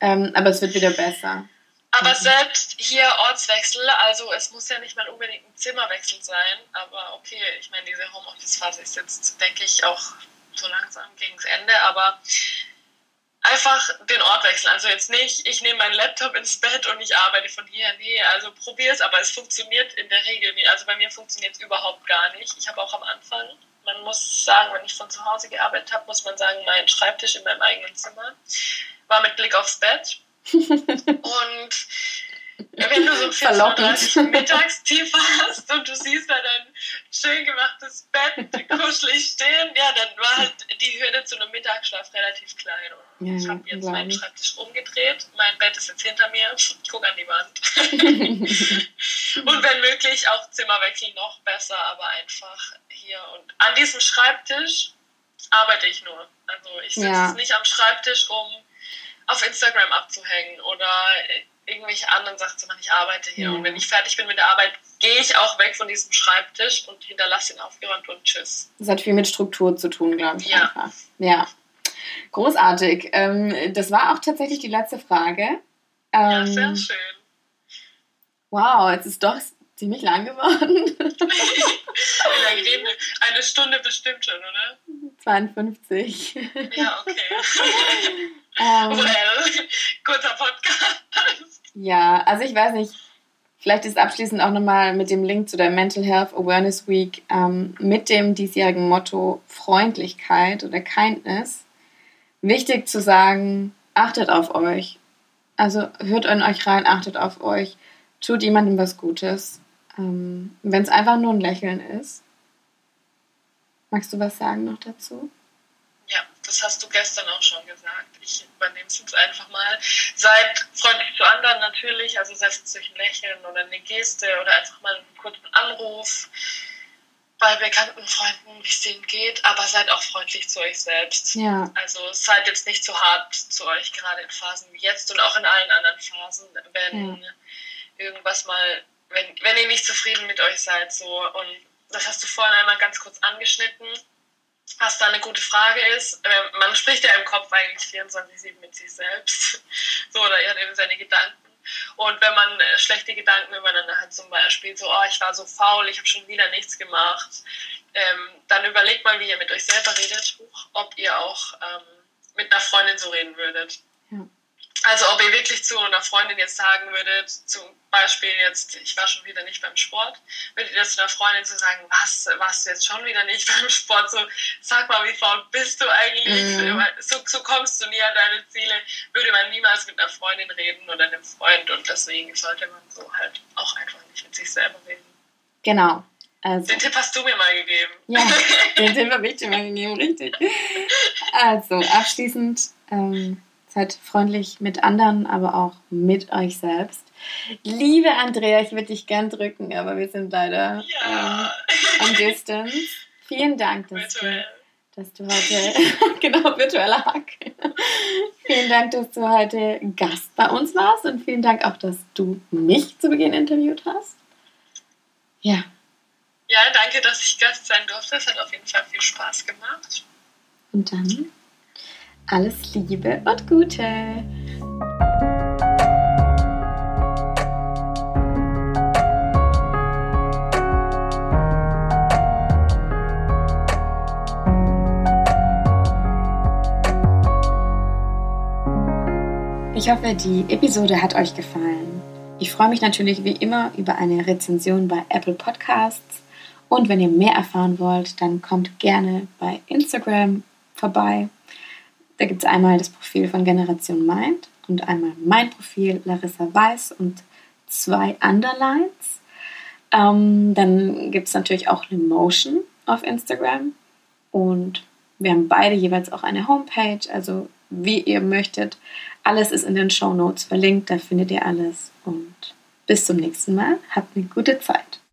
Speaker 1: Ähm, aber es wird wieder besser.
Speaker 2: Aber
Speaker 1: Mhm.
Speaker 2: selbst hier Ortswechsel, also es muss ja nicht mal unbedingt ein Zimmerwechsel sein, aber okay, ich meine, diese Homeoffice-Phase ist jetzt, denke ich, auch so langsam gegen das Ende, aber einfach den Ort wechseln. Also jetzt nicht, ich nehme meinen Laptop ins Bett und ich arbeite von hier. Nee, also probier es, aber es funktioniert in der Regel nicht. Also bei mir funktioniert es überhaupt gar nicht. Ich habe auch am Anfang, man muss sagen, wenn ich von zu Hause gearbeitet habe, muss man sagen, mein Schreibtisch in meinem eigenen Zimmer war mit Blick aufs Bett. und wenn du so um 14.30 Uhr. Mittagstief hast und du siehst da dein schön gemachtes Bett kuschelig stehen, ja, dann war halt die Hürde zu einem Mittagsschlaf relativ klein.
Speaker 1: Ja,
Speaker 2: ich habe jetzt meinen. Schreibtisch umgedreht, mein Bett ist jetzt hinter mir, ich gucke an die Wand. und wenn möglich auch Zimmerwechsel noch besser, aber einfach hier und an diesem Schreibtisch arbeite ich nur. Also ich sitze
Speaker 1: Ja.
Speaker 2: nicht am Schreibtisch, um auf Instagram abzuhängen oder irgendwelche anderen Sachen zu machen. Ich arbeite hier.
Speaker 1: Ja.
Speaker 2: Und wenn ich fertig bin mit der Arbeit, gehe ich auch weg von diesem Schreibtisch und hinterlasse ihn aufgeräumt und tschüss.
Speaker 1: Das hat viel mit Struktur zu tun, glaube ich.
Speaker 2: Ja.
Speaker 1: Einfach. Ja. Großartig. Ähm, das war auch tatsächlich die letzte Frage.
Speaker 2: Ja,
Speaker 1: Ähm,
Speaker 2: sehr schön.
Speaker 1: wow, jetzt ist doch ziemlich lang geworden.
Speaker 2: Wie lange? Eine Stunde bestimmt schon, oder?
Speaker 1: 52.
Speaker 2: Ja, okay.
Speaker 1: ähm,
Speaker 2: well, kurzer Podcast.
Speaker 1: Ja, also ich weiß nicht, vielleicht ist abschließend auch nochmal mit dem Link zu der Mental Health Awareness Week ähm, mit dem diesjährigen Motto Freundlichkeit oder Kindness wichtig zu sagen, achtet auf euch. Also hört in euch rein, achtet auf euch, tut jemandem was Gutes. Ähm, Wenn es einfach nur ein Lächeln ist. Magst du was sagen noch dazu?
Speaker 2: Ja, das hast du gestern auch schon gesagt. Ich übernehme es jetzt einfach mal. Seid freundlich zu anderen natürlich, also sei es durch ein Lächeln oder eine Geste oder einfach mal einen kurzen Anruf bei bekannten Freunden, wie es denen geht, aber seid auch freundlich zu euch selbst.
Speaker 1: Ja,
Speaker 2: Also seid jetzt nicht zu hart zu euch, gerade in Phasen wie jetzt und auch in allen anderen Phasen, wenn irgendwas mal, wenn, wenn ihr nicht zufrieden mit euch seid. So. Und das hast du vorhin einmal ganz kurz angeschnitten, was da eine gute Frage ist. Ähm, man spricht ja im Kopf eigentlich 24-7 mit sich selbst. So, oder er hat eben seine Gedanken. Und wenn man äh, schlechte Gedanken übereinander hat, zum Beispiel so, oh, ich war so faul, ich habe schon wieder nichts gemacht, ähm, dann überlegt mal, wie ihr mit euch selber redet, ob ihr auch ähm, mit einer Freundin so reden würdet.
Speaker 1: Ja.
Speaker 2: Also ob ihr wirklich zu einer Freundin jetzt sagen würdet, zum Beispiel jetzt, ich war schon wieder nicht beim Sport, würdet ihr zu einer Freundin so sagen, was, warst du jetzt schon wieder nicht beim Sport? So, sag mal, wie faul bist du eigentlich?
Speaker 1: Mhm.
Speaker 2: So, so kommst du nie an deine Ziele. Würde man niemals mit einer Freundin reden oder einem Freund und deswegen sollte man so halt auch einfach nicht mit sich selber reden.
Speaker 1: genau. Also.
Speaker 2: Den Tipp hast du mir mal gegeben.
Speaker 1: Ja, den Tipp habe ich dir mal gegeben, richtig. Also, abschließend, ähm, seid freundlich mit anderen, aber auch mit euch selbst. Liebe Andrea, ich würde dich gern drücken, aber wir sind leider
Speaker 2: Ja,
Speaker 1: ähm, on distance. Vielen Dank, dass du, dass du heute, genau, virtueller Hack. vielen Dank, dass du heute Gast bei uns warst und vielen Dank auch, dass du mich zu Beginn interviewt hast. Ja,
Speaker 2: Ja, danke, dass ich Gast sein durfte. Es hat auf jeden Fall viel Spaß gemacht.
Speaker 1: Und dann alles Liebe und Gute. Ich hoffe, die Episode hat euch gefallen. Ich freue mich natürlich wie immer über eine Rezension bei Apple Podcasts Und wenn ihr mehr erfahren wollt, dann kommt gerne bei Instagram vorbei. Da gibt es einmal das Profil von Generation Mind und einmal mein Profil Larissa Weiß und zwei Underlines. Ähm, dann gibt es natürlich auch Lemotion auf Instagram und wir haben beide jeweils auch eine Homepage, also wie ihr möchtet. Alles ist in den Show Notes verlinkt, da findet ihr alles. Und bis zum nächsten Mal. Habt eine gute Zeit.